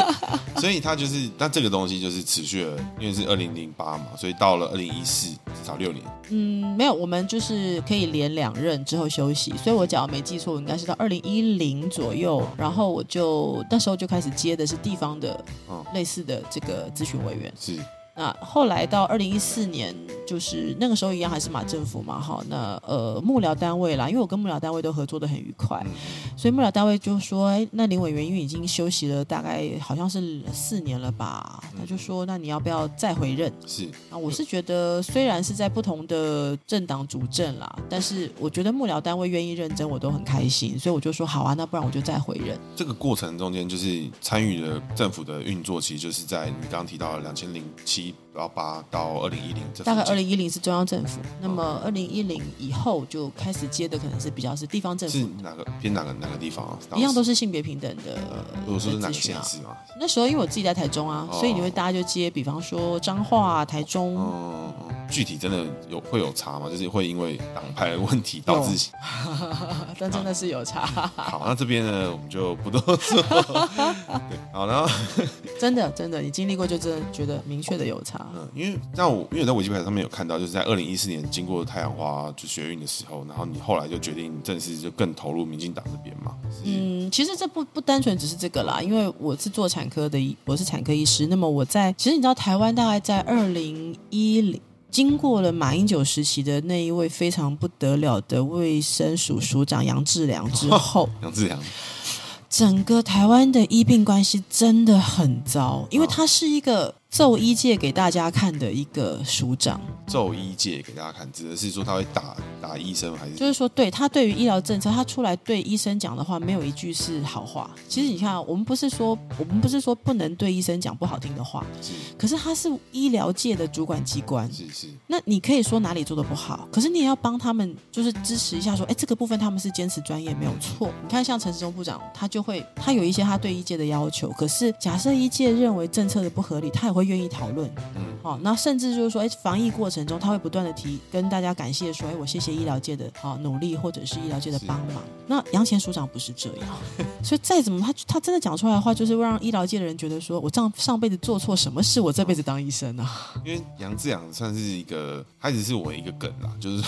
所以他就是，那这个东西就是持续了，因为是二零零八嘛，所以到了二零一四，至少六年。嗯，没有，我们就是可以连两任之后休息，所以我假如没记错，应该是到二零一零左右，然后我就那时候就开始接的是地方的，嗯，类似的这个咨询委员是。那后来到二零一四年，就是那个时候一样还是马政府嘛，哈，那呃幕僚单位啦，因为我跟幕僚单位都合作的很愉快，所以幕僚单位就说，哎，那林委员因为已经休息了大概好像是四年了吧，他就说，那你要不要再回任？是啊，我是觉得虽然是在不同的政党主政啦，但是我觉得幕僚单位愿意认真，我都很开心，所以我就说好啊，那不然我就再回任。这个过程中间就是参与了政府的运作，其实就是在你刚刚提到的两千零七。然后八到二零一零这，大概二零一零是中央政府，那么二零一零以后就开始接的可能是比较是地方政府。是哪个偏哪个哪个地方啊？一样都是性别平等的。我说是哪个县市啊？那时候因为我自己在台中啊，所以你会大家就接，比方说彰化、台中。嗯，具体真的有会有差吗？就是会因为党派的问题导致？但真的是有差。好，那这边呢，我们就不多说。对，好，然后真的真的，你经历过就真的觉得明确的有差。嗯，因为那我因为在维基百科上面有看到，就是在二零一四年经过太阳花就学运的时候，然后你后来就决定正式就更投入民进党这边嘛。嗯，其实这不不单纯只是这个啦，因为我是做产科的，我是产科医师。那么我在其实你知道，台湾大概在二零一零经过了马英九时期的那一位非常不得了的卫生署署长杨志良之后，杨志良。整个台湾的医病关系真的很糟，因为他是一个。奏医界给大家看的一个署长，奏医界给大家看，指的是说他会打打医生还是？就是说，对他对于医疗政策，他出来对医生讲的话，没有一句是好话。其实你看，我们不是说我们不是说不能对医生讲不好听的话，是。可是他是医疗界的主管机关，是是。那你可以说哪里做的不好，可是你也要帮他们，就是支持一下，说，哎，这个部分他们是坚持专业，没有错。你看，像陈时中部长，他就会他有一些他对医界的要求，可是假设医界认为政策的不合理，他也会。愿意讨论，嗯，好，那甚至就是说，哎，防疫过程中他会不断的提，跟大家感谢说，哎，我谢谢医疗界的好努力，或者是医疗界的帮忙。那杨前署长不是这样，所以再怎么他他真的讲出来的话，就是会让医疗界的人觉得说，我上上辈子做错什么事，我这辈子当医生啊。因为杨志阳算是一个，他只是我一个梗啦，就是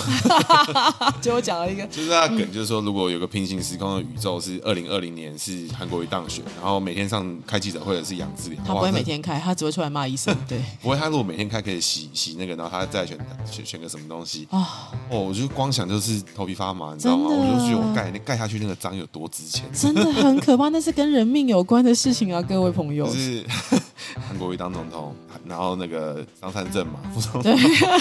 就我讲了一个，就是他梗，就是说，如果有个平行时空的宇宙是二零二零年是韩国瑜当选，然后每天上开记者会的是杨志良，他不会每天开，他只会出来骂。医生 对，不过他如果每天开可以洗洗那个，然后他再选选选个什么东西啊？哦，我就光想就是头皮发麻，你知道吗？我就觉得我盖那盖下去那个章有多值钱，真的很可怕，那是跟人命有关的事情啊，各位朋友。就是 韩国瑜当总统，然后那个张善政嘛副总统，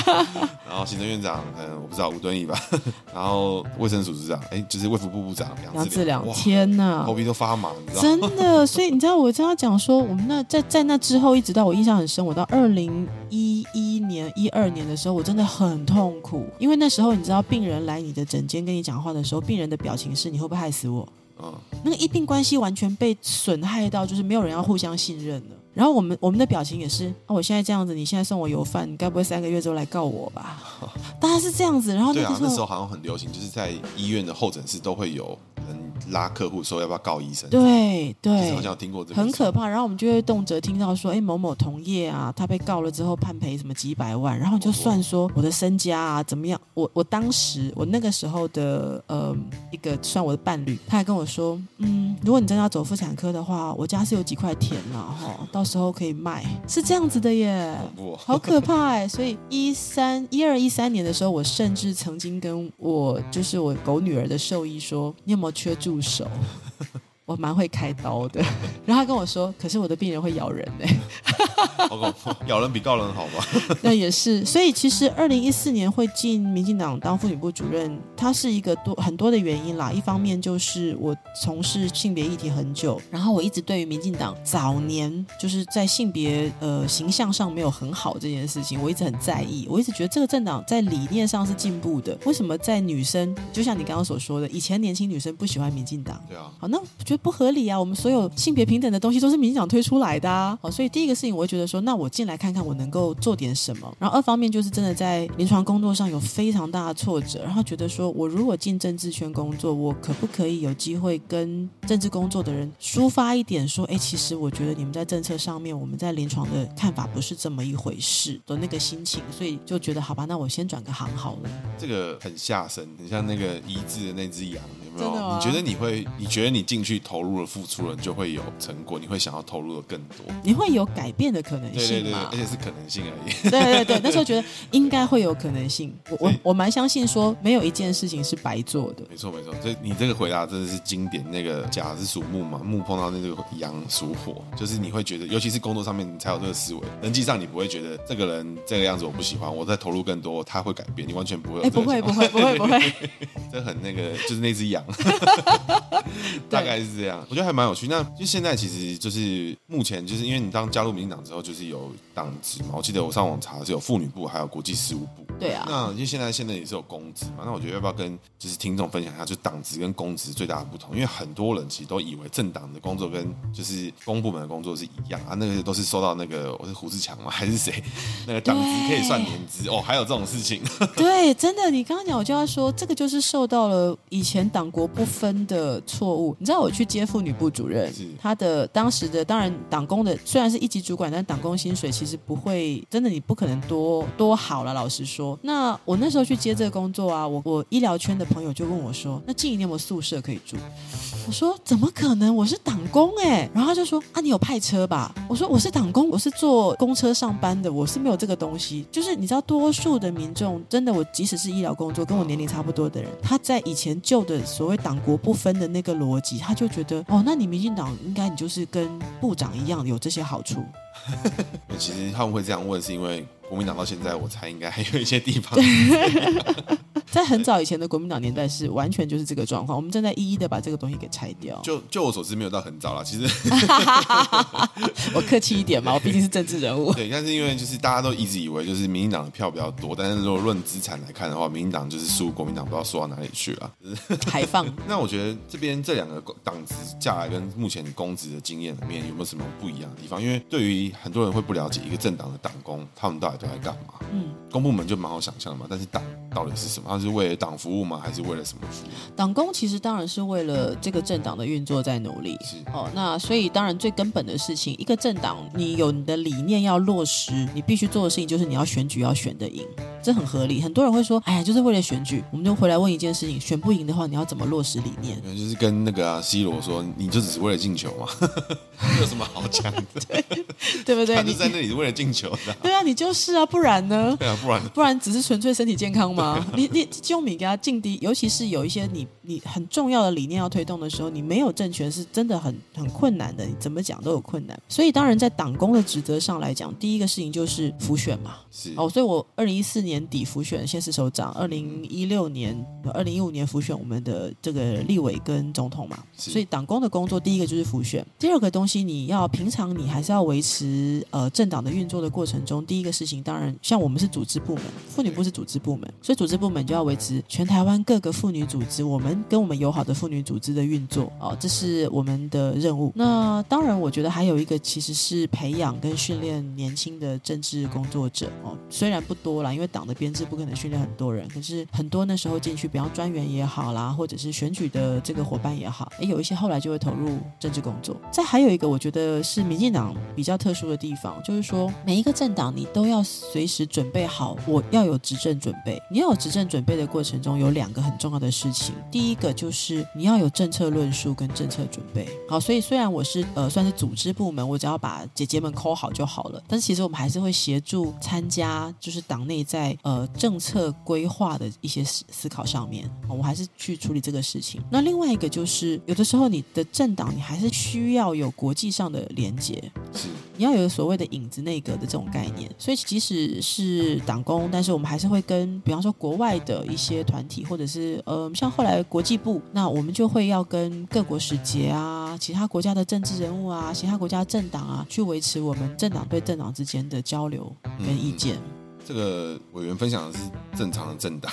然后行政院长，嗯，我不知道吴敦义吧，然后卫生署署长，哎，就是卫福部部长杨志良，天呐，头皮都发麻，你知道真的，所以你知道我跟他讲说，我们那在在那之后，一直到我印象很深，我到二零一一年、一二年的时候，我真的很痛苦，因为那时候你知道，病人来你的诊间跟你讲话的时候，病人的表情是你会不会害死我？嗯，那个医病关系完全被损害到，就是没有人要互相信任了。然后我们我们的表情也是，啊，我现在这样子，你现在送我油饭，你该不会三个月之后来告我吧？大家是这样子。然后对啊，那时候好像很流行，就是在医院的候诊室都会有人拉客户说要不要告医生。对对，好像有听过这个，很可怕。然后我们就会动辄听到说，哎，某某同业啊，他被告了之后判赔什么几百万，然后就算说我的身家啊怎么样。我我当时我那个时候的呃一个算我的伴侣，他还跟我说，嗯，如果你真的要走妇产科的话，我家是有几块田了哈，到。时候可以卖，是这样子的耶，好可怕哎！所以一三一二一三年的时候，我甚至曾经跟我就是我狗女儿的兽医说：“你有没有缺助手？”我蛮会开刀的，然后他跟我说：“可是我的病人会咬人呢。”好恐怖，咬人比告人好吧？那也是，所以其实二零一四年会进民进党当妇女部主任，它是一个多很多的原因啦。一方面就是我从事性别议题很久，然后我一直对于民进党早年就是在性别呃形象上没有很好这件事情，我一直很在意。我一直觉得这个政党在理念上是进步的，为什么在女生就像你刚刚所说的，以前年轻女生不喜欢民进党？对啊，好那。不合理啊！我们所有性别平等的东西都是民进党推出来的啊！哦，所以第一个事情，我会觉得说，那我进来看看，我能够做点什么。然后二方面就是真的在临床工作上有非常大的挫折，然后觉得说我如果进政治圈工作，我可不可以有机会跟政治工作的人抒发一点，说，哎，其实我觉得你们在政策上面，我们在临床的看法不是这么一回事的那个心情，所以就觉得好吧，那我先转个行好了。这个很下身，很像那个医治的那只羊。有没有？你觉得你会？你觉得你进去投入了、付出了，就会有成果？你会想要投入的更多？你会有改变的可能性？对对对，而且是可能性而已。对对对，那时候觉得应该会有可能性。我我我蛮相信说，没有一件事情是白做的。没错没错，所以你这个回答真的是经典。那个甲是属木嘛，木碰到那个羊属火，就是你会觉得，尤其是工作上面，你才有这个思维。人际上你不会觉得这个人这个样子我不喜欢，我再投入更多，他会改变。你完全不会。哎，不会不会不会不会，这很那个，就是那只羊。大概是是这样，我觉得还蛮有趣。那就现在其实就是目前就是因为你当加入民进党之后，就是有党职嘛。我记得我上网查是有妇女部，还有国际事务部。对啊。那因为现在现在也是有公职嘛。那我觉得要不要跟就是听众分享一下，就党职跟公职最大的不同？因为很多人其实都以为政党的工作跟就是公部门的工作是一样啊。那个都是收到那个我是胡志强吗？还是谁？那个党职可以算年资哦，还有这种事情。对，真的，你刚刚讲我就要说，这个就是受到了以前党国不分的错误，你知道我去接妇女部主任，他的当时的当然党工的虽然是一级主管，但党工薪水其实不会真的，你不可能多多好了。老实说，那我那时候去接这个工作啊，我我医疗圈的朋友就问我说：“那静怡你有没有宿舍可以住？”我说：“怎么可能？我是党工哎。”然后他就说：“啊，你有派车吧？”我说：“我是党工，我是坐公车上班的，我是没有这个东西。”就是你知道，多数的民众真的，我即使是医疗工作，跟我年龄差不多的人，他在以前旧的所谓党国不分的那个逻辑，他就觉得哦，那你民进党应该你就是跟部长一样有这些好处。其实他们会这样问，是因为国民党到现在，我猜应该还有一些地方。在很早以前的国民党年代是完全就是这个状况，我们正在一一的把这个东西给拆掉。就就我所知，没有到很早了。其实 我客气一点嘛，我毕竟是政治人物。对，但是因为就是大家都一直以为就是民进党的票比较多，但是如果论资产来看的话，民进党就是输国民党，不知道输到哪里去了。排放。那我觉得这边这两个党职下来跟目前公职的经验里面有没有什么不一样的地方？因为对于很多人会不了解一个政党的党工，他们到底都在干嘛？嗯，公部门就蛮好想象的嘛，但是党到底是什么？他是为了党服务吗？还是为了什么服务？党工其实当然是为了这个政党的运作在努力。是哦，那所以当然最根本的事情，一个政党你有你的理念要落实，你必须做的事情就是你要选举要选得赢，这很合理。很多人会说，哎呀，就是为了选举，我们就回来问一件事情：选不赢的话，你要怎么落实理念？就是跟那个啊 C 罗说，你就只是为了进球嘛，有什么好讲的？对，对不对？你就在那里是为了进球的。对啊，你就是啊，不然呢？对啊，不然不然只是纯粹身体健康吗？你你。就米给他降低，尤其是有一些你你很重要的理念要推动的时候，你没有政权是真的很很困难的，你怎么讲都有困难。所以当然在党工的职责上来讲，第一个事情就是辅选嘛。是哦，所以我二零一四年底辅选县市首长，二零一六年、二零一五年辅选我们的这个立委跟总统嘛。所以党工的工作，第一个就是辅选，第二个东西你要平常你还是要维持呃政党的运作的过程中，第一个事情当然像我们是组织部门，妇女部是组织部门，所以组织部门就要维持全台湾各个妇女组织，我们跟我们友好的妇女组织的运作哦，这是我们的任务。那当然，我觉得还有一个其实是培养跟训练年轻的政治工作者哦，虽然不多啦，因为党的编制不可能训练很多人，可是很多那时候进去，比方专员也好啦，或者是选举的这个伙伴也好，诶，有一些后来就会投入政治工作。再还有一个，我觉得是民进党比较特殊的地方，就是说每一个政党你都要随时准备好，我要有执政准备。你要有执政准备的过程中，有两个很重要的事情，第第一个就是你要有政策论述跟政策准备。好，所以虽然我是呃算是组织部门，我只要把姐姐们抠好就好了，但是其实我们还是会协助参加，就是党内在呃政策规划的一些思思考上面，我还是去处理这个事情。那另外一个就是有的时候你的政党你还是需要有国际上的连接，是你要有所谓的影子内阁的这种概念。所以即使是党工，但是我们还是会跟比方说国外的一些团体，或者是呃像后来国际部，那我们就会要跟各国使节啊、其他国家的政治人物啊、其他国家政党啊，去维持我们政党对政党之间的交流跟意见。嗯这个委员分享的是正常的政党，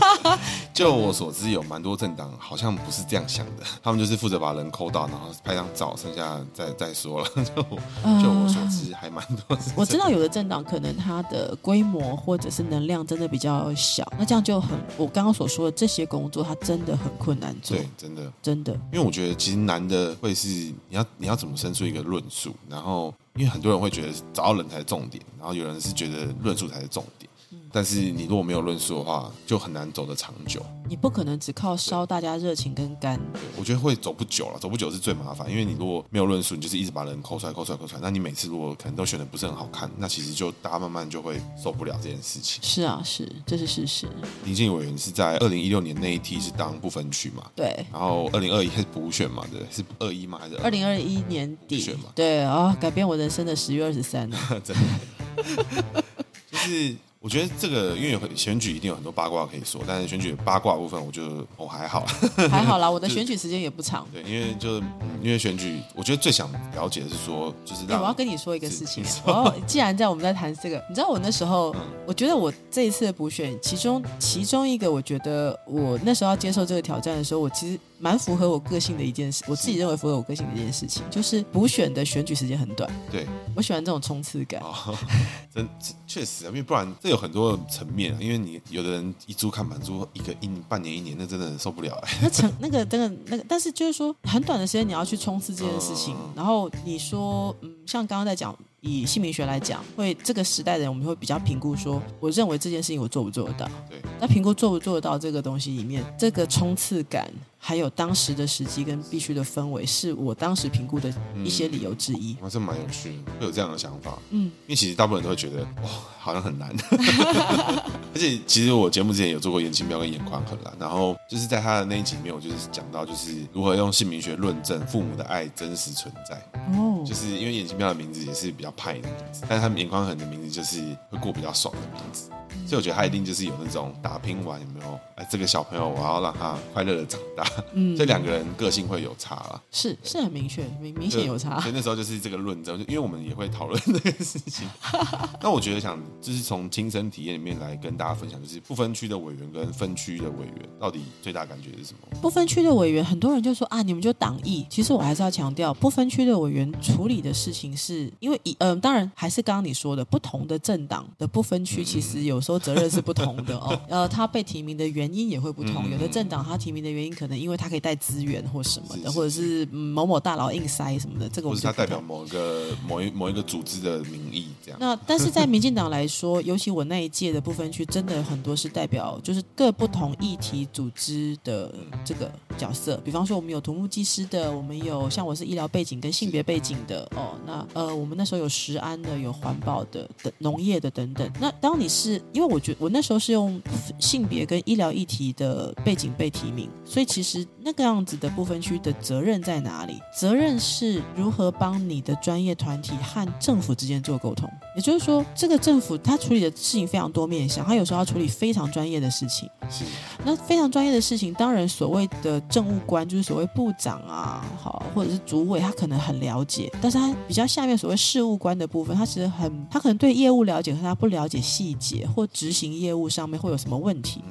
就我所知，有蛮多政党好像不是这样想的，他们就是负责把人抠到，然后拍张照，剩下再再说了。就就我所知，还蛮多。我知道有的政党可能它的规模或者是能量真的比较小，那这样就很，我刚刚所说的这些工作，它真的很困难做。对，真的，真的。因为我觉得其实难的会是你要你要怎么生出一个论述，然后。因为很多人会觉得找到人才是重点，然后有人是觉得论述才是重点。但是你如果没有论述的话，就很难走得长久。你不可能只靠烧大家热情跟肝。我觉得会走不久了，走不久是最麻烦。因为你如果没有论述，你就是一直把人抠出来、抠出来、抠出来。那你每次如果可能都选的不是很好看，那其实就大家慢慢就会受不了这件事情。是啊，是，这是事实。林静委员是在二零一六年那一梯是当不分区嘛？对。然后二零二一是补选嘛？对，是二一嘛？还是二零二一年底选嘛？对啊、哦，改变我人生的十月二十三呢？真的，就是。我觉得这个因为有选举一定有很多八卦可以说，但是选举的八卦部分，我觉得我还好，还好啦。我的选举时间也不长。对，因为就、嗯、因为选举，我觉得最想了解的是说，就是让、欸、我要跟你说一个事情。哦，既然在我们在谈这个，你知道我那时候，嗯、我觉得我这一次的补选，其中其中一个，我觉得我那时候要接受这个挑战的时候，我其实。蛮符合我个性的一件事，我自己认为符合我个性的一件事情，就是补选的选举时间很短。对，我喜欢这种冲刺感。哦、真确实啊，因为不然这有很多层面啊。因为你有的人一租看满租一个一半年一年，那真的很受不了哎。那成那个真的那个，但是就是说很短的时间你要去冲刺这件事情，嗯、然后你说嗯，像刚刚在讲。以姓名学来讲，会这个时代的人，我们会比较评估说，我认为这件事情我做不做得到。对，那评估做不做得到这个东西里面，这个冲刺感，还有当时的时机跟必须的氛围，是我当时评估的一些理由之一。还是蛮有趣的，会有这样的想法。嗯，因为其实大部分人都会觉得，哇，好像很难。而且其实我节目之前有做过眼睛标跟颜宽恒啦，然后就是在他的那一集里面，我就是讲到就是如何用姓名学论证父母的爱真实存在。哦，就是因为眼睛标的名字也是比较派的名字，但是他们眼眶很的名字就是会过比较爽的名字。所以我觉得他一定就是有那种打拼完有没有？哎，这个小朋友我要让他快乐的长大。嗯，这两个人个性会有差了，是是很明确，明明显有差。所以那时候就是这个论证，就因为我们也会讨论这个事情。那我觉得想就是从亲身体验里面来跟大家分享，就是不分区的委员跟分区的委员到底最大感觉是什么？不分区的委员，很多人就说啊，你们就党议。其实我还是要强调，不分区的委员处理的事情是因为嗯、呃，当然还是刚刚你说的，不同的政党的不分区，其实有时候责任是不同的哦。呃，他被提名的原因也会不同，有的政党他提名的原因可能因为他可以带资源或什么的，或者是某某大佬硬塞什么的，这个我是他代表某一个某一某一个组织的名义这样。那但是在民进党来说，尤其我那一届的部分区，真的很多是代表就是各不同议题组织的这个角色。比方说，我们有土木技师的，我们有像我是医疗背景跟性别背景的哦。那呃，我们那时候有食安的，有环保的、的农业的等等。那当你是因为我觉得我那时候是用性别跟医疗议题的背景被提名，所以其实那个样子的部分区的责任在哪里？责任是如何帮你的专业团体和政府之间做沟通。也就是说，这个政府他处理的事情非常多面向，他有时候要处理非常专业的事情。是。那非常专业的事情，当然所谓的政务官就是所谓部长啊，好，或者是主委，他可能很了解，但是他比较下面所谓事务官的部分，他其实很，他可能对业务了解，可是他不了解细节或执行业务上面会有什么问题。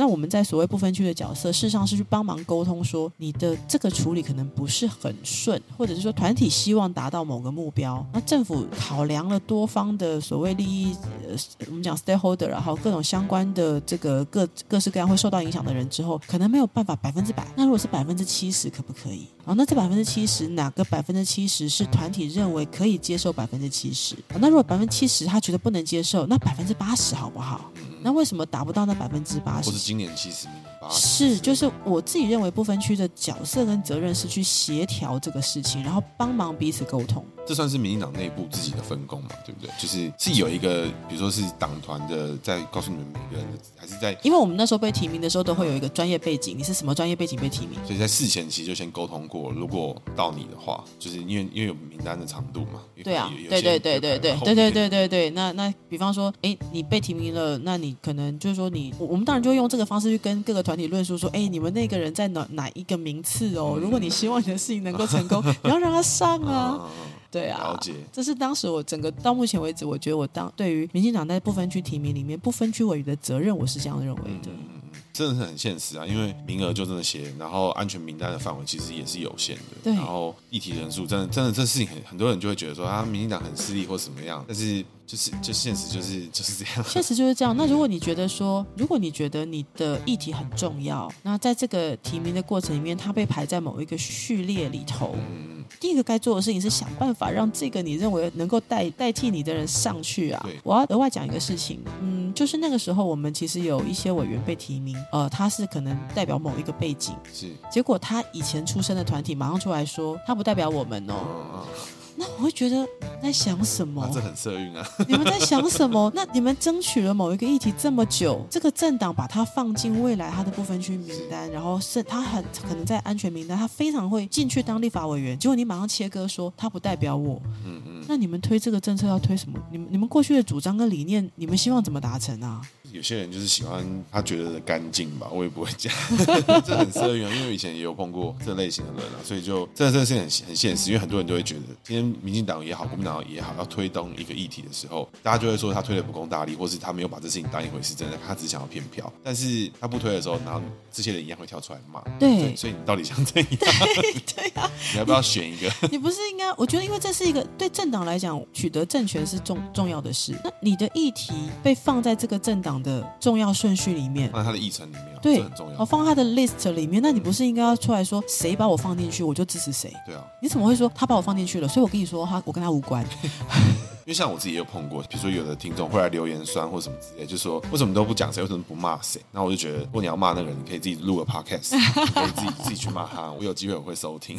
那我们在所谓不分区的角色，事实上是去帮忙沟通，说你的这个处理可能不是很顺，或者是说团体希望达到某个目标，那政府考量了多方的所谓利益，呃，我们讲 stakeholder，然后各种相关的这个各各式各样会受到影响的人之后，可能没有办法百分之百。那如果是百分之七十，可不可以？哦，那这百分之七十哪个百分之七十是团体认为可以接受百分之七十？那如果百分之七十他觉得不能接受，那百分之八十好不好？那为什么达不到那百分之八十？或是今年七十，明年八十？是，就是我自己认为不分区的角色跟责任是去协调这个事情，然后帮忙彼此沟通。这算是民进党内部自己的分工嘛？对不对？就是是有一个，比如说是党团的，在告诉你们每个人，还是在？因为我们那时候被提名的时候，都会有一个专业背景，你是什么专业背景被提名？所以在事前其实就先沟通过，如果到你的话，就是因为因为有名单的长度嘛。对啊，对对对对对对对对对对。那那比方说，哎，你被提名了，那你可能就是说你，我们当然就会用这个方式去跟各个团体论述说，哎，你们那个人在哪哪一个名次哦？如果你希望你的事情能够成功，你要让他上啊。对啊，了解。这是当时我整个到目前为止，我觉得我当对于民进党在不分区提名里面不分区委员的责任，我是这样认为的。嗯，真的是很现实啊，因为名额就这么些，然后安全名单的范围其实也是有限的。对。然后议题人数真的真的这事情很很多人就会觉得说啊，民进党很势利或怎么样，但是就是就现实就是就是这样。现实就是这样。那如果你觉得说，如果你觉得你的议题很重要，那在这个提名的过程里面，它被排在某一个序列里头。嗯第一个该做的事情是想办法让这个你认为能够代代替你的人上去啊！我要额外讲一个事情，嗯，就是那个时候我们其实有一些委员被提名，呃，他是可能代表某一个背景，是，结果他以前出身的团体马上出来说他不代表我们哦。哦 那我会觉得在想什么？啊、这很社运啊！你们在想什么？那你们争取了某一个议题这么久，这个政党把它放进未来他的不分区名单，然后是他很可能在安全名单，他非常会进去当立法委员。结果你马上切割说他不代表我。嗯嗯。那你们推这个政策要推什么？你们你们过去的主张跟理念，你们希望怎么达成啊？有些人就是喜欢他觉得的干净吧，我也不会讲，这很社运啊。因为以前也有碰过这类型的人啊，所以就这这个事情很很现实。因为很多人都会觉得，今天民进党也好，国民党也好，要推动一个议题的时候，大家就会说他推的不够大力，或是他没有把这事情当一回事，真的他只想要骗票。但是他不推的时候，然后这些人一样会跳出来骂。对，所以你到底想怎样？对呀啊，你要不要选一个？你不是应该？我觉得，因为这是一个对政党来讲，取得政权是重重要的事。那你的议题被放在这个政党的重要顺序里面，放在他的议程里面，对，这很重要。我放在他的 list 里面，那你不是应该要出来说谁把我放进去，我就支持谁？对啊，你怎么会说他把我放进去了？所以我跟你说，他我跟他无关。因为像我自己也有碰过，比如说有的听众会来留言酸或什么之类，就说为什么都不讲谁，为什么不骂谁？那我就觉得，如果你要骂那个人，你可以自己录个 podcast，你可以自己自己去骂他。我有机会我会收听。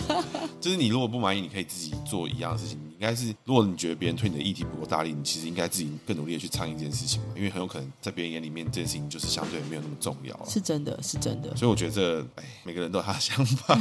就是你如果不满意，你可以自己做一样的事情。你应该是，如果你觉得别人推你的议题不够大力，你其实应该自己更努力的去倡议这件事情嘛。因为很有可能在别人眼里面，这件事情就是相对没有那么重要。是真的，是真的。所以我觉得这，哎，每个人都有他的想法。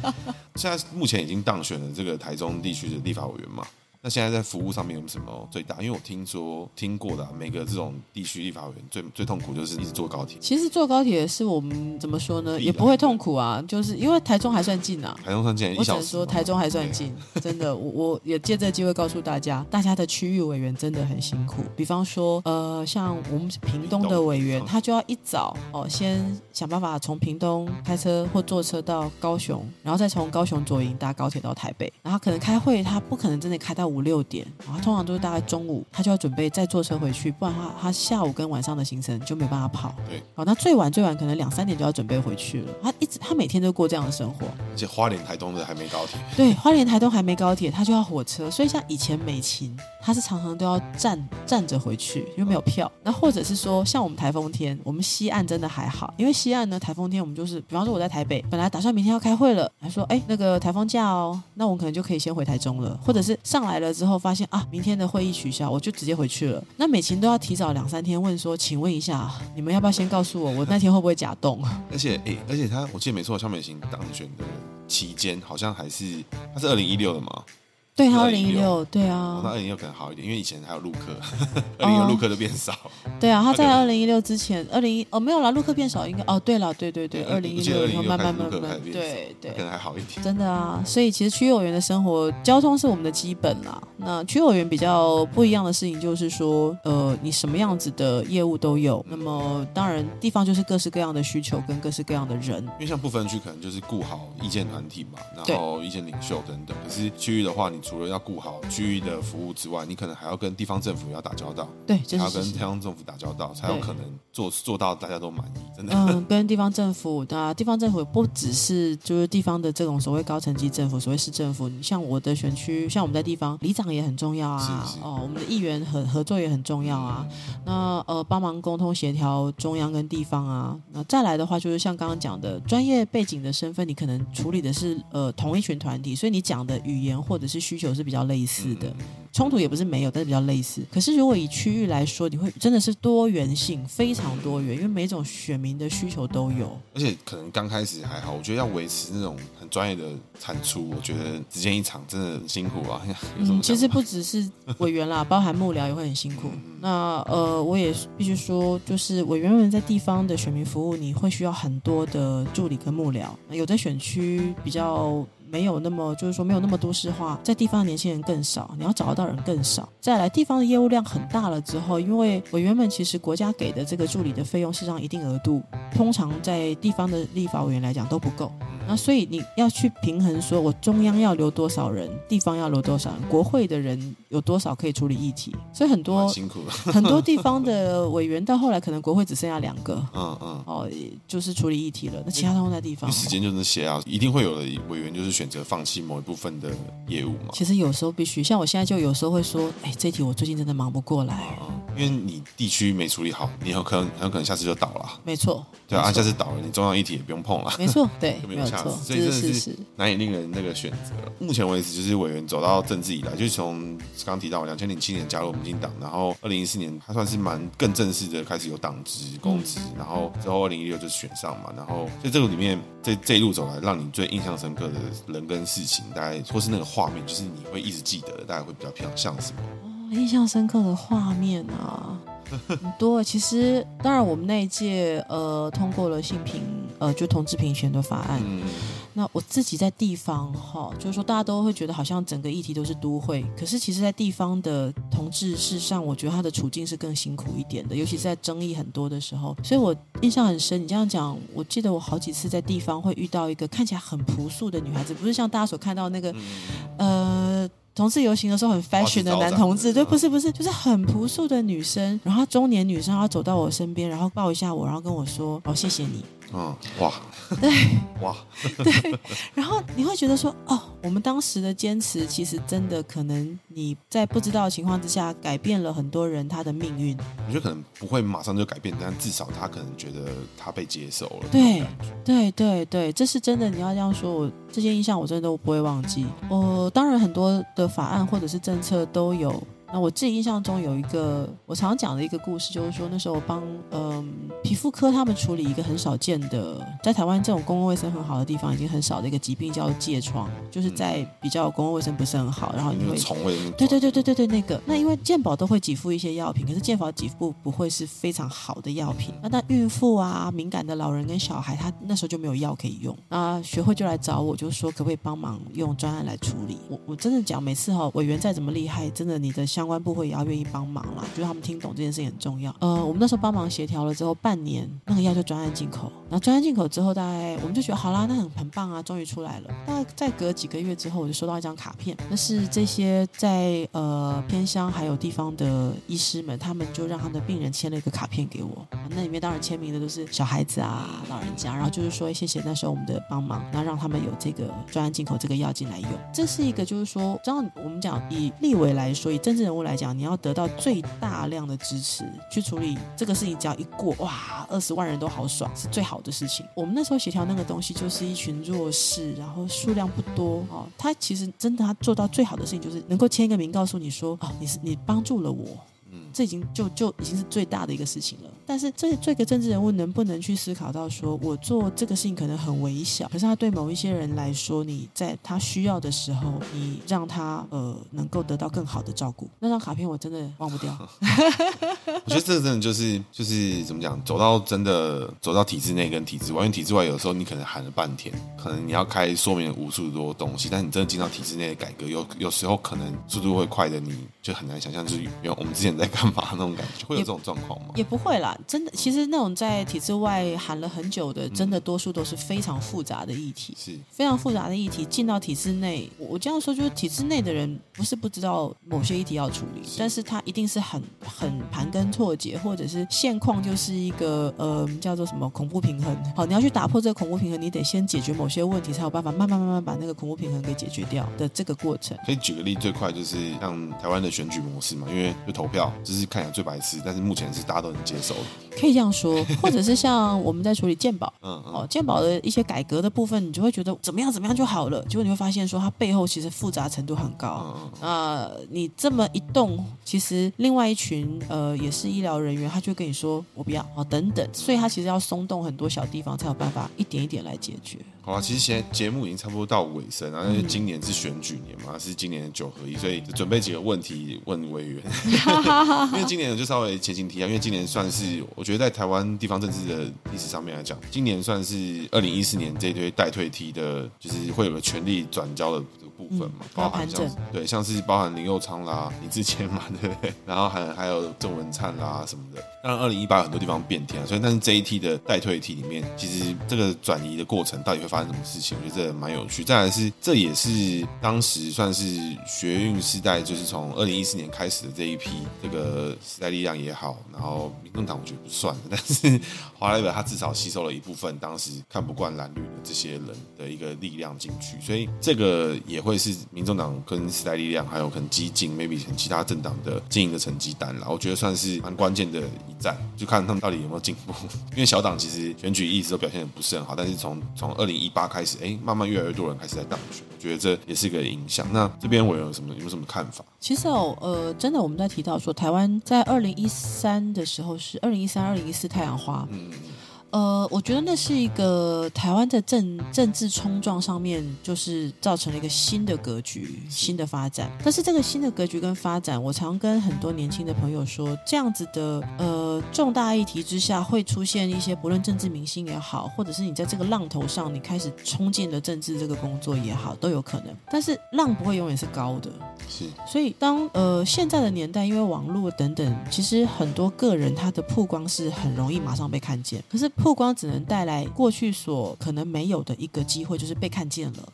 现在目前已经当选了这个台中地区的立法委员嘛。那现在在服务上面有什么最大？因为我听说听过的、啊、每个这种地区立法委员最最痛苦就是一直坐高铁。其实坐高铁是我们怎么说呢？也不会痛苦啊，就是因为台中还算近啊。台中算近，我只能说台中还算近，真的。我我也借这个机会告诉大家，大家的区域委员真的很辛苦。比方说，呃，像我们屏东的委员，他就要一早哦，先想办法从屏东开车或坐车到高雄，然后再从高雄左营搭高铁到台北，然后可能开会，他不可能真的开到。五六点，然后通常都是大概中午，他就要准备再坐车回去，不然他他下午跟晚上的行程就没办法跑。对，好，那最晚最晚可能两三点就要准备回去了。他一直他每天都过这样的生活，而且花莲台东的还没高铁。对，花莲台东还没高铁，他就要火车。所以像以前美琴。他是常常都要站站着回去，因为没有票。那或者是说，像我们台风天，我们西岸真的还好，因为西岸呢，台风天我们就是，比方说我在台北，本来打算明天要开会了，还说，哎，那个台风假哦，那我可能就可以先回台中了，或者是上来了之后发现啊，明天的会议取消，我就直接回去了。那美琴都要提早两三天问说，请问一下，你们要不要先告诉我，我那天会不会假动？而且，哎，而且他，我记得没错，萧美琴当选的期间好像还是，他是二零一六的嘛。对，他二零一六，对啊，那二零一六可能好一点，因为以前还有陆客，二零一六陆客都变少。对啊，他在二零一六之前，二零一哦没有啦，陆客变少应该哦对了，对对对，二零一六以后慢慢慢慢，对对，可能还好一点。真的啊，所以其实区域委员的生活，交通是我们的基本啦。那区域委员比较不一样的事情就是说，呃，你什么样子的业务都有。那么当然，地方就是各式各样的需求跟各式各样的人。因为像不分区可能就是顾好意见团体嘛，然后意见领袖等等。可是区域的话，你除了要顾好区域的服务之外，你可能还要跟地方政府要打交道，对，还要跟地方政府打交道，才有可能做做到大家都满意。真的，嗯，跟地方政府，那地方政府不只是就是地方的这种所谓高层级政府，所谓市政府。你像我的选区，像我们在地方，里长也很重要啊。是是哦，我们的议员合合作也很重要啊。嗯、那呃，帮忙沟通协调中央跟地方啊。那再来的话，就是像刚刚讲的专业背景的身份，你可能处理的是呃同一群团体，所以你讲的语言或者是需求是比较类似的，冲突也不是没有，但是比较类似。可是如果以区域来说，你会真的是多元性非常多元，因为每种选民的需求都有。而且可能刚开始还好，我觉得要维持那种很专业的产出，我觉得时间一场真的很辛苦啊。嗯，其实不只是委员啦，包含幕僚也会很辛苦。那呃，我也必须说，就是委员们在地方的选民服务，你会需要很多的助理跟幕僚。有的选区比较。没有那么，就是说没有那么都市化，在地方的年轻人更少，你要找得到人更少。再来，地方的业务量很大了之后，因为委员们其实国家给的这个助理的费用是让一定额度，通常在地方的立法委员来讲都不够。那所以你要去平衡，说我中央要留多少人，地方要留多少人，国会的人有多少可以处理议题，所以很多辛苦。了，很多地方的委员到后来可能国会只剩下两个，嗯嗯，哦，就是处理议题了，那其他都在地方，时间就那些啊，一定会有的委员就是选择放弃某一部分的业务嘛。其实有时候必须，像我现在就有时候会说，哎，这题我最近真的忙不过来，嗯，因为你地区没处理好，你有可能很有可能下次就倒了，没错，对啊，下次倒了，你中央议题也不用碰了，没错，对，没有错，所以真的是。是难以令人那个选择。目前为止，就是委员走到政治以来，就是从刚提到两千零七年加入民进党，然后二零一四年他算是蛮更正式的开始有党职公职，嗯、然后之后二零一六就选上嘛，然后在这个里面，这这一路走来，让你最印象深刻的人跟事情，大概或是那个画面，就是你会一直记得的，大概会比较偏向什么？哦，印象深刻的画面啊，很多。其实当然，我们那一届呃通过了性平呃就同志平权的法案。嗯那我自己在地方哈，就是说大家都会觉得好像整个议题都是都会，可是其实，在地方的同志事实上，我觉得他的处境是更辛苦一点的，尤其是在争议很多的时候。所以我印象很深。你这样讲，我记得我好几次在地方会遇到一个看起来很朴素的女孩子，不是像大家所看到那个，呃，同志游行的时候很 fashion 的男同志，对，不是不是，就是很朴素的女生，然后中年女生，她走到我身边，然后抱一下我，然后跟我说：“哦，谢谢你。”嗯，哇，对，哇，对，然后你会觉得说，哦，我们当时的坚持，其实真的可能你在不知道的情况之下，改变了很多人他的命运。我觉得可能不会马上就改变，但至少他可能觉得他被接受了。对，对，对，对，这是真的。你要这样说，我这些印象我真的都不会忘记。我当然很多的法案或者是政策都有。那我自己印象中有一个我常讲的一个故事，就是说那时候我帮嗯皮肤科他们处理一个很少见的，在台湾这种公共卫生很好的地方已经很少的一个疾病，叫疥疮，就是在比较公共卫生不是很好，然后因为虫味，对对对对对对那个，那因为健保都会给付一些药品，可是健保给付不会是非常好的药品，那那孕妇啊、敏感的老人跟小孩，他那时候就没有药可以用，那学会就来找我，就说可不可以帮忙用专案来处理。我我真的讲，每次哈委员再怎么厉害，真的你的相相关部会也要愿意帮忙啦，就是他们听懂这件事情很重要。呃，我们那时候帮忙协调了之后，半年那个药就专案进口，然后专案进口之后，大概我们就觉得好啦，那很很棒啊，终于出来了。大概再隔几个月之后，我就收到一张卡片，那是这些在呃偏乡还有地方的医师们，他们就让他的病人签了一个卡片给我，那里面当然签名的都是小孩子啊、老人家，然后就是说谢谢那时候我们的帮忙，那让他们有这个专案进口这个药进来用。这是一个就是说，这样我们讲以立委来说，以政治人来讲，你要得到最大量的支持去处理这个事情，只要一过，哇，二十万人都好爽，是最好的事情。我们那时候协调那个东西，就是一群弱势，然后数量不多哦。他其实真的，他做到最好的事情就是能够签一个名，告诉你说，哦，你是你帮助了我。这已经就就已经是最大的一个事情了。但是这这个政治人物能不能去思考到说，我做这个事情可能很微小，可是他对某一些人来说，你在他需要的时候，你让他呃能够得到更好的照顾。那张卡片我真的忘不掉。我觉得这个真的就是就是怎么讲，走到真的走到体制内跟体制外，因为体制外有时候你可能喊了半天，可能你要开说明无数多东西，但你真的进到体制内的改革，有有时候可能速度会快的，你就很难想象，就是因为我们之前在干嘛。那种感觉会有这种状况吗？也不会啦，真的，其实那种在体制外喊了很久的，真的多数都是非常复杂的议题，是非常复杂的议题。进到体制内，我这样说就是体制内的人不是不知道某些议题要处理，但是他一定是很很盘根错节，或者是现况就是一个呃叫做什么恐怖平衡。好，你要去打破这个恐怖平衡，你得先解决某些问题，才有办法慢慢慢慢把那个恐怖平衡给解决掉的这个过程。可以举个例，最快就是像台湾的选举模式嘛，因为就投票就是。看起来最白痴，但是目前是大家都能接受的，可以这样说，或者是像我们在处理鉴宝，嗯，嗯。哦，鉴宝的一些改革的部分，你就会觉得怎么样怎么样就好了，结果你会发现说它背后其实复杂程度很高，啊、嗯嗯。呃，你这么一动，其实另外一群呃也是医疗人员，他就跟你说我不要哦等等，所以他其实要松动很多小地方，才有办法一点一点来解决。好啊，其实现在节目已经差不多到尾声了，因为今年是选举年嘛，是今年的九合一，所以准备几个问题问委员。因为今年就稍微前情提下，因为今年算是我觉得在台湾地方政治的历史上面来讲，今年算是二零一四年这一堆代退梯的，就是会有个权力转交的这个部分嘛，包含像对，像是包含林佑昌啦、林志谦嘛，对不对？然后还还有郑文灿啦什么的。当然，二零一八很多地方变天，所以但是这一梯的代退梯里面，其实这个转移的过程到底会发生什么事情？我觉得这蛮有趣。再来是，这也是当时算是学运时代，就是从二零一四年开始的这一批，这个时代力量也好，然后民众党我觉得不算，但是华莱坞他至少吸收了一部分当时看不惯蓝绿的这些人的一个力量进去，所以这个也会是民众党跟时代力量还有可能激进，maybe 其他政党的经营的成绩单啦。我觉得算是蛮关键的一战，就看他们到底有没有进步。因为小党其实选举一直都表现的不是很好，但是从从二零一八开始，哎，慢慢越来越多人开始在当选，我觉得这也是一个影响。那这边我有什么有什么看法？其实哦，呃，真的我们在提到说，台湾在二零一三的时候是二零一三、二零一四太阳花。嗯。呃，我觉得那是一个台湾的政政治冲撞上面，就是造成了一个新的格局、新的发展。但是这个新的格局跟发展，我常跟很多年轻的朋友说，这样子的呃重大议题之下，会出现一些不论政治明星也好，或者是你在这个浪头上，你开始冲进了政治这个工作也好，都有可能。但是浪不会永远是高的，是。所以当呃现在的年代，因为网络等等，其实很多个人他的曝光是很容易马上被看见，可是。曝光只能带来过去所可能没有的一个机会，就是被看见了。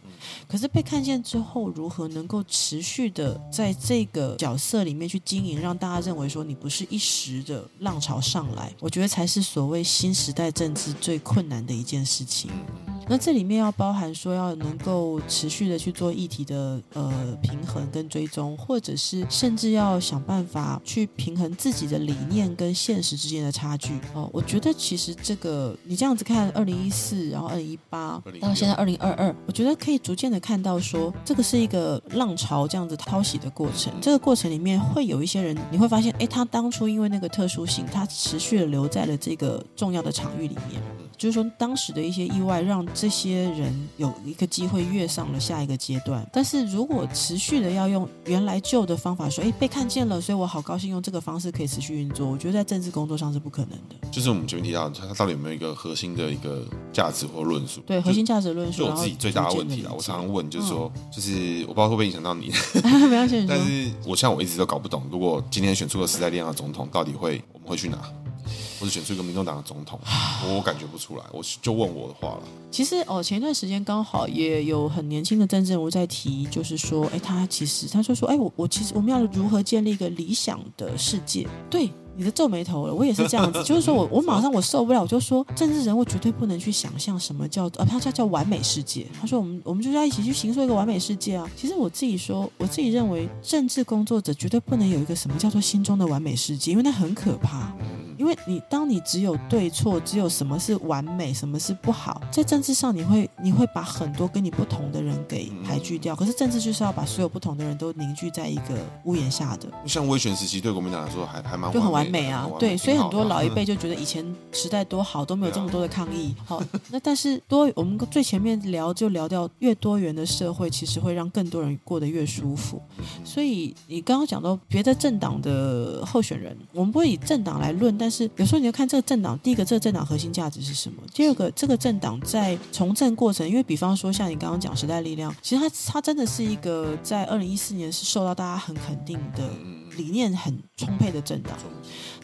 可是被看见之后，如何能够持续的在这个角色里面去经营，让大家认为说你不是一时的浪潮上来，我觉得才是所谓新时代政治最困难的一件事情。那这里面要包含说要能够持续的去做议题的呃平衡跟追踪，或者是甚至要想办法去平衡自己的理念跟现实之间的差距哦。我觉得其实这个你这样子看，二零一四，然后二零一八到现在二零二二，我觉得可以逐渐的看到说这个是一个浪潮这样子淘洗的过程。这个过程里面会有一些人，你会发现，哎，他当初因为那个特殊性，他持续的留在了这个重要的场域里面。就是说，当时的一些意外让这些人有一个机会跃上了下一个阶段。但是如果持续的要用原来旧的方法说，哎，被看见了，所以我好高兴用这个方式可以持续运作，我觉得在政治工作上是不可能的。就是我们前面提到，它到底有没有一个核心的一个价值或论述？对，核心价值论述。就我自己最大的问题啦，我常常问，就是说，嗯、就是我不知道会不会影响到你。没关系。但是我像我一直都搞不懂，如果今天选出个时代力量的总统，到底会我们会去哪？或者选出一个民众党的总统，我感觉不出来。我就问我的话了。其实哦，前一段时间刚好也有很年轻的政治人物在提，就是说，哎，他其实他就说，哎，我我其实我们要如何建立一个理想的世界？对。你的皱眉头了。我也是这样子，就是说我 我马上我受不了，我就说政治人物绝对不能去想象什么叫呃，他叫叫完美世界。他说我们我们就是要一起去形塑一个完美世界啊。其实我自己说，我自己认为政治工作者绝对不能有一个什么叫做心中的完美世界，因为那很可怕。因为你当你只有对错，只有什么是完美，什么是不好，在政治上你会你会把很多跟你不同的人给排拒掉。可是政治就是要把所有不同的人都凝聚在一个屋檐下的。像威权时期对国民党来说还还蛮就很完美啊，对，所以很多老一辈 就觉得以前时代多好，都没有这么多的抗议。好，那但是多我们最前面聊就聊掉越多元的社会，其实会让更多人过得越舒服。所以你刚刚讲到别的政党的候选人，我们不会以政党来论，但但是有时候你要看这个政党，第一个这个政党核心价值是什么？第二个这个政党在从政过程，因为比方说像你刚刚讲时代力量，其实它它真的是一个在二零一四年是受到大家很肯定的理念很充沛的政党。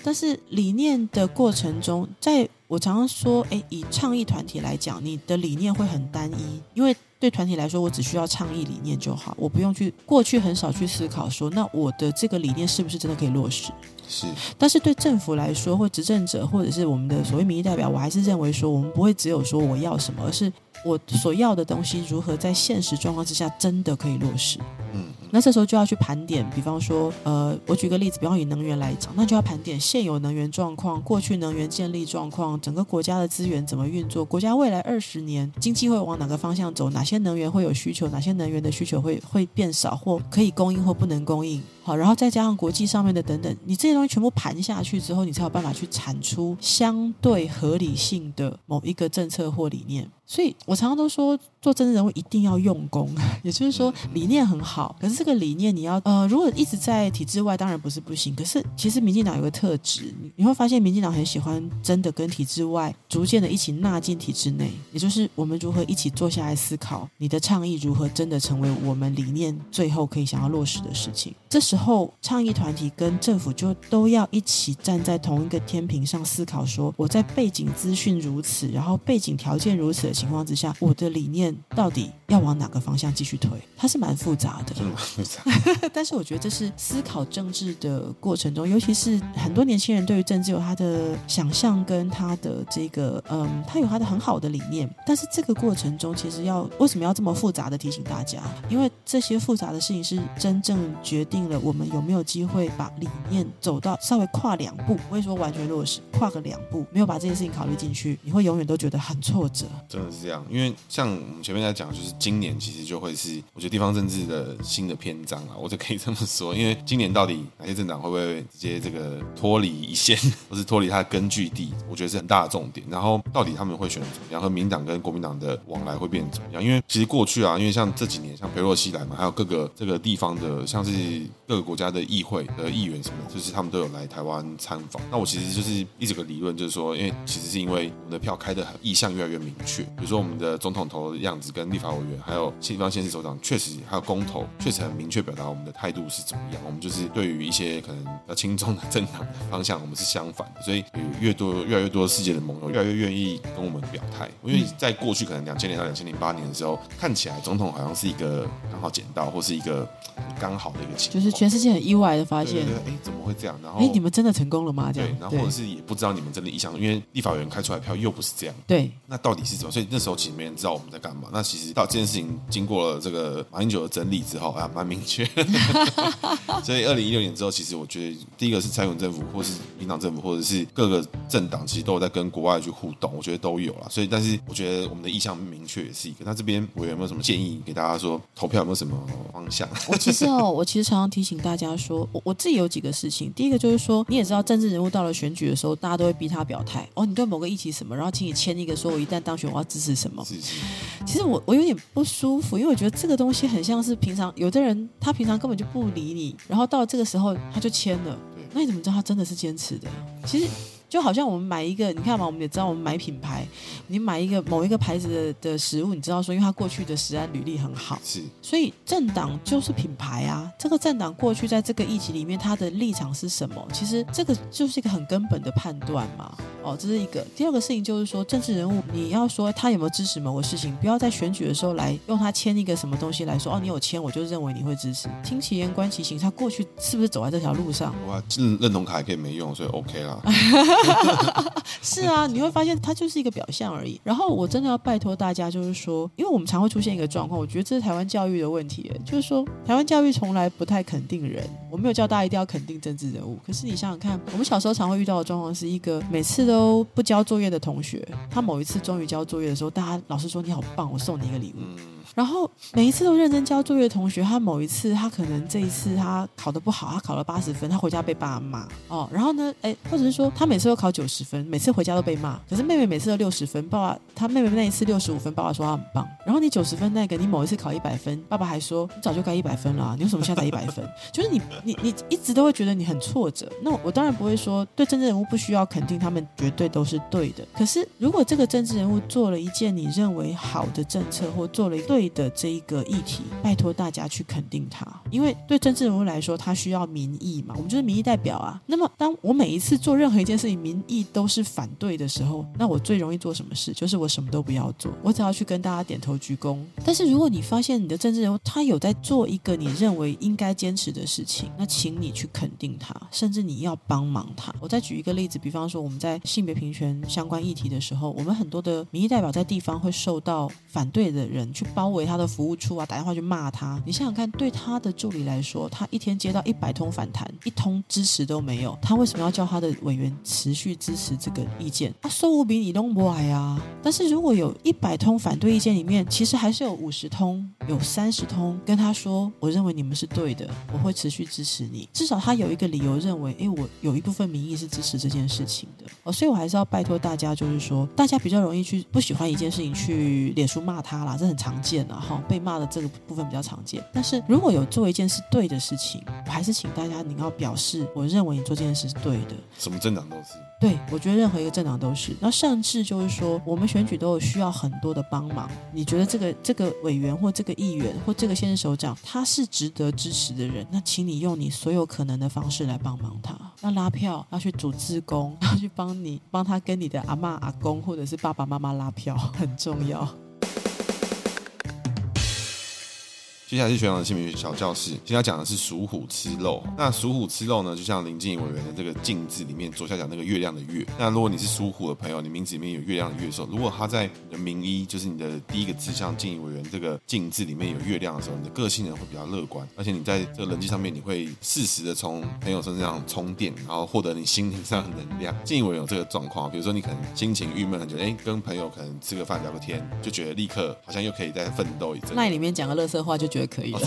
但是理念的过程中，在我常常说，诶，以倡议团体来讲，你的理念会很单一，因为对团体来说，我只需要倡议理念就好，我不用去过去很少去思考说，那我的这个理念是不是真的可以落实？是，但是对政府来说，或执政者，或者是我们的所谓民意代表，我还是认为说，我们不会只有说我要什么，而是我所要的东西如何在现实状况之下真的可以落实。嗯，那这时候就要去盘点，比方说，呃，我举个例子，比方以能源来讲，那就要盘点现有能源状况、过去能源建立状况、整个国家的资源怎么运作、国家未来二十年经济会往哪个方向走、哪些能源会有需求、哪些能源的需求会会变少或可以供应或不能供应。好，然后再加上国际上面的等等，你这些东西全部盘下去之后，你才有办法去产出相对合理性的某一个政策或理念。所以我常常都说，做政治人物一定要用功，也就是说理念很好，可是这个理念你要呃，如果一直在体制外，当然不是不行。可是其实民进党有个特质，你会发现民进党很喜欢真的跟体制外逐渐的一起纳进体制内，也就是我们如何一起坐下来思考，你的倡议如何真的成为我们理念最后可以想要落实的事情。这时候倡议团体跟政府就都要一起站在同一个天平上思考，说我在背景资讯如此，然后背景条件如此的情况之下，我的理念到底要往哪个方向继续推？它是蛮复杂的，蛮复杂。但是我觉得这是思考政治的过程中，尤其是很多年轻人对于政治有他的想象跟他的这个，嗯，他有他的很好的理念。但是这个过程中，其实要为什么要这么复杂的提醒大家？因为这些复杂的事情是真正决定了我们有没有机会把理念走到稍微跨两步，不会说完全落实，跨个两步，没有把这件事情考虑进去，你会永远都觉得很挫折。真的是这样。因为像我们前面在讲，就是今年其实就会是我觉得地方政治的新的篇章啊，我就可以这么说。因为今年到底哪些政党会不会直接这个脱离一线，或是脱离它的根据地，我觉得是很大的重点。然后到底他们会选怎么样，和民党跟国民党的往来会变成怎么样？因为其实过去啊，因为像这几年像裴洛西来嘛，还有各个这个地方的，像是各个国家的议会的议员什么，就是他们都有来台湾参访。那我其实就是一直个理论，就是说，因为其实是因为我们的票开的意向越来越明确，比如说我们的总统投的样子跟立法委员，还有地方县市首长，确实还有公投，确实很明确表达我们的态度是怎么样。我们就是对于一些可能要轻中的政党的方向，我们是相反的。所以有越多越来越多世界的盟友越来越愿意跟我们表态。因为在过去可能两千年到两千零八年的时候，看起来总统好像是一个刚好捡到，或是一个刚好的一个情况，就是全世界很意外的发现，哎，怎么会这样？然后，哎，你们真的成功了吗？这样，对，然后或者是也不知道你们真的意向，因为立法委员开出来票又不是这样，对，那到底是怎么？所以那时候其实没人知道我们在干嘛。那其实到这件事情经过了这个马英九的整理之后啊，蛮明确。所以二零一六年之后，其实我觉得第一个是蔡英文政府，或是民党政府，或者是各个政党，其实都有在跟国外去互动，我觉得都有了。所以，但是我觉得我们的意向明确也是一个。那这边我有没有什么建议给大家说，投票有没有什么方向？我其实哦，我其实常常提醒大家说，我我自己有几个事情。第一个就是说，你也知道，政治人物到了选举的时候，大家都会逼他表态。哦，你对某个议题什么，然后请你签一个，说我一旦当选，我要支持什么。是是。其实我我有点不舒服，因为我觉得这个东西很像是平常有的人，他平常根本就不理你，然后到这个时候他就签了。那你怎么知道他真的是坚持的？其实就好像我们买一个，你看嘛，我们也知道我们买品牌，你买一个某一个牌子的的食物，你知道说，因为它过去的食安履历很好，是，所以政党就是品牌啊。这个政党过去在这个议题里面，它的立场是什么？其实这个就是一个很根本的判断嘛。哦，这是一个。第二个事情就是说，政治人物你要说他有没有支持某个事情，不要在选举的时候来用他签一个什么东西来说，哦，你有签，我就认为你会支持。听其言，观其行，他过去是不是走在这条路上？哇，认认同卡也可以没用，所以 OK 啦。是啊，你会发现它就是一个表象而已。然后我真的要拜托大家，就是说，因为我们常会出现一个状况，我觉得这是台湾教育的问题，就是说台湾教育从来不太肯定人。我没有叫大家一定要肯定政治人物，可是你想想看，我们小时候常会遇到的状况是一个每次都不交作业的同学，他某一次终于交作业的时候，大家老师说你好棒，我送你一个礼物。然后每一次都认真交作业的同学，他某一次他可能这一次他考得不好，他考了八十分，他回家被爸妈骂哦。然后呢，哎，或者是说他每次都考九十分，每次回家都被骂。可是妹妹每次都六十分，爸爸他妹妹那一次六十五分，爸爸说他很棒。然后你九十分那个，你某一次考一百分，爸爸还说你早就该一百分了，你为什么现在一百分？就是你你你一直都会觉得你很挫折。那我当然不会说对政治人物不需要肯定，他们绝对都是对的。可是如果这个政治人物做了一件你认为好的政策，或做了一对的这一个议题，拜托大家去肯定他，因为对政治人物来说，他需要民意嘛，我们就是民意代表啊。那么，当我每一次做任何一件事情，民意都是反对的时候，那我最容易做什么事？就是我什么都不要做，我只要去跟大家点头鞠躬。但是，如果你发现你的政治人物他有在做一个你认为应该坚持的事情，那请你去肯定他，甚至你要帮忙他。我再举一个例子，比方说我们在性别平权相关议题的时候，我们很多的民意代表在地方会受到反对的人去包围他的。服务处啊，打电话去骂他。你想想看，对他的助理来说，他一天接到一百通反弹，一通支持都没有。他为什么要叫他的委员持续支持这个意见？啊，收无比你弄不来啊。但是如果有一百通反对意见里面，其实还是有五十通，有三十通跟他说，我认为你们是对的，我会持续支持你。至少他有一个理由认为，诶，我有一部分民意是支持这件事情的。哦，所以我还是要拜托大家，就是说，大家比较容易去不喜欢一件事情，去脸书骂他啦，这很常见的哈。被骂的这个部分比较常见，但是如果有做一件事对的事情，我还是请大家你要表示，我认为你做这件事是对的。什么政党都是？对，我觉得任何一个政党都是。那甚至就是说，我们选举都有需要很多的帮忙。你觉得这个这个委员或这个议员或这个县市首长他是值得支持的人，那请你用你所有可能的方式来帮忙他。要拉票，要去组志工，要去帮你帮他跟你的阿妈阿公或者是爸爸妈妈拉票，很重要。接下来是学长的姓名小教室，今天要讲的是属虎吃肉。那属虎吃肉呢，就像林静仪委员的这个“静”字里面左下角那个月亮的“月”。那如果你是属虎的朋友，你名字里面有月亮的“月”的时候，如果他在你的名医，就是你的第一个字，像静仪委员这个“静”字里面有月亮的时候，你的个性呢会比较乐观，而且你在这个人际上面，你会适时的从朋友身上充电，然后获得你心灵上的能量。静仪委员有这个状况，比如说你可能心情郁闷很久，哎，跟朋友可能吃个饭聊个天，就觉得立刻好像又可以再奋斗一阵。那里面讲个乐色话就。觉得可以了，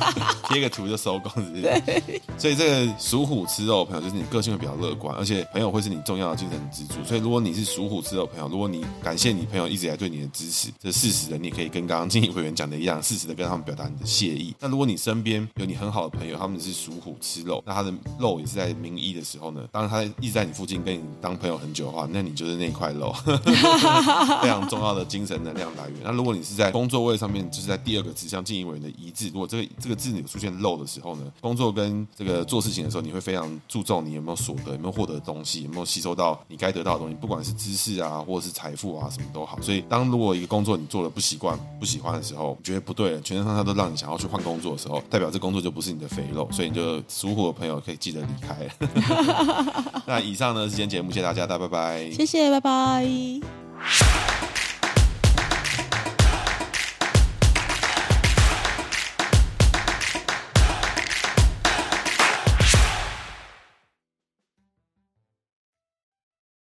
贴个图就收工，是是？对。所以这个属虎吃肉的朋友，就是你个性会比较乐观，而且朋友会是你重要的精神支柱。所以如果你是属虎吃肉的朋友，如果你感谢你朋友一直以来对你的支持，这事实的，你也可以跟刚刚经营委员讲的一样，事实的跟他们表达你的谢意。那如果你身边有你很好的朋友，他们是属虎吃肉，那他的肉也是在名医的时候呢，当然他一直在你附近跟你当朋友很久的话，那你就是那块肉，非常重要的精神能量来源。那如果你是在工作位上面，就是在第二个指向经营委员的一致，如果这个这个字有出现漏的时候呢，工作跟这个做事情的时候，你会非常注重你有没有所得，有没有获得东西，有没有吸收到你该得到的东西，不管是知识啊，或者是财富啊，什么都好。所以，当如果一个工作你做的不习惯、不喜欢的时候，觉得不对了，全身上下都让你想要去换工作的时候，代表这工作就不是你的肥肉，所以你就属虎的朋友可以记得离开。那以上呢是今天节目，谢谢大家，大家拜拜，谢谢，拜拜。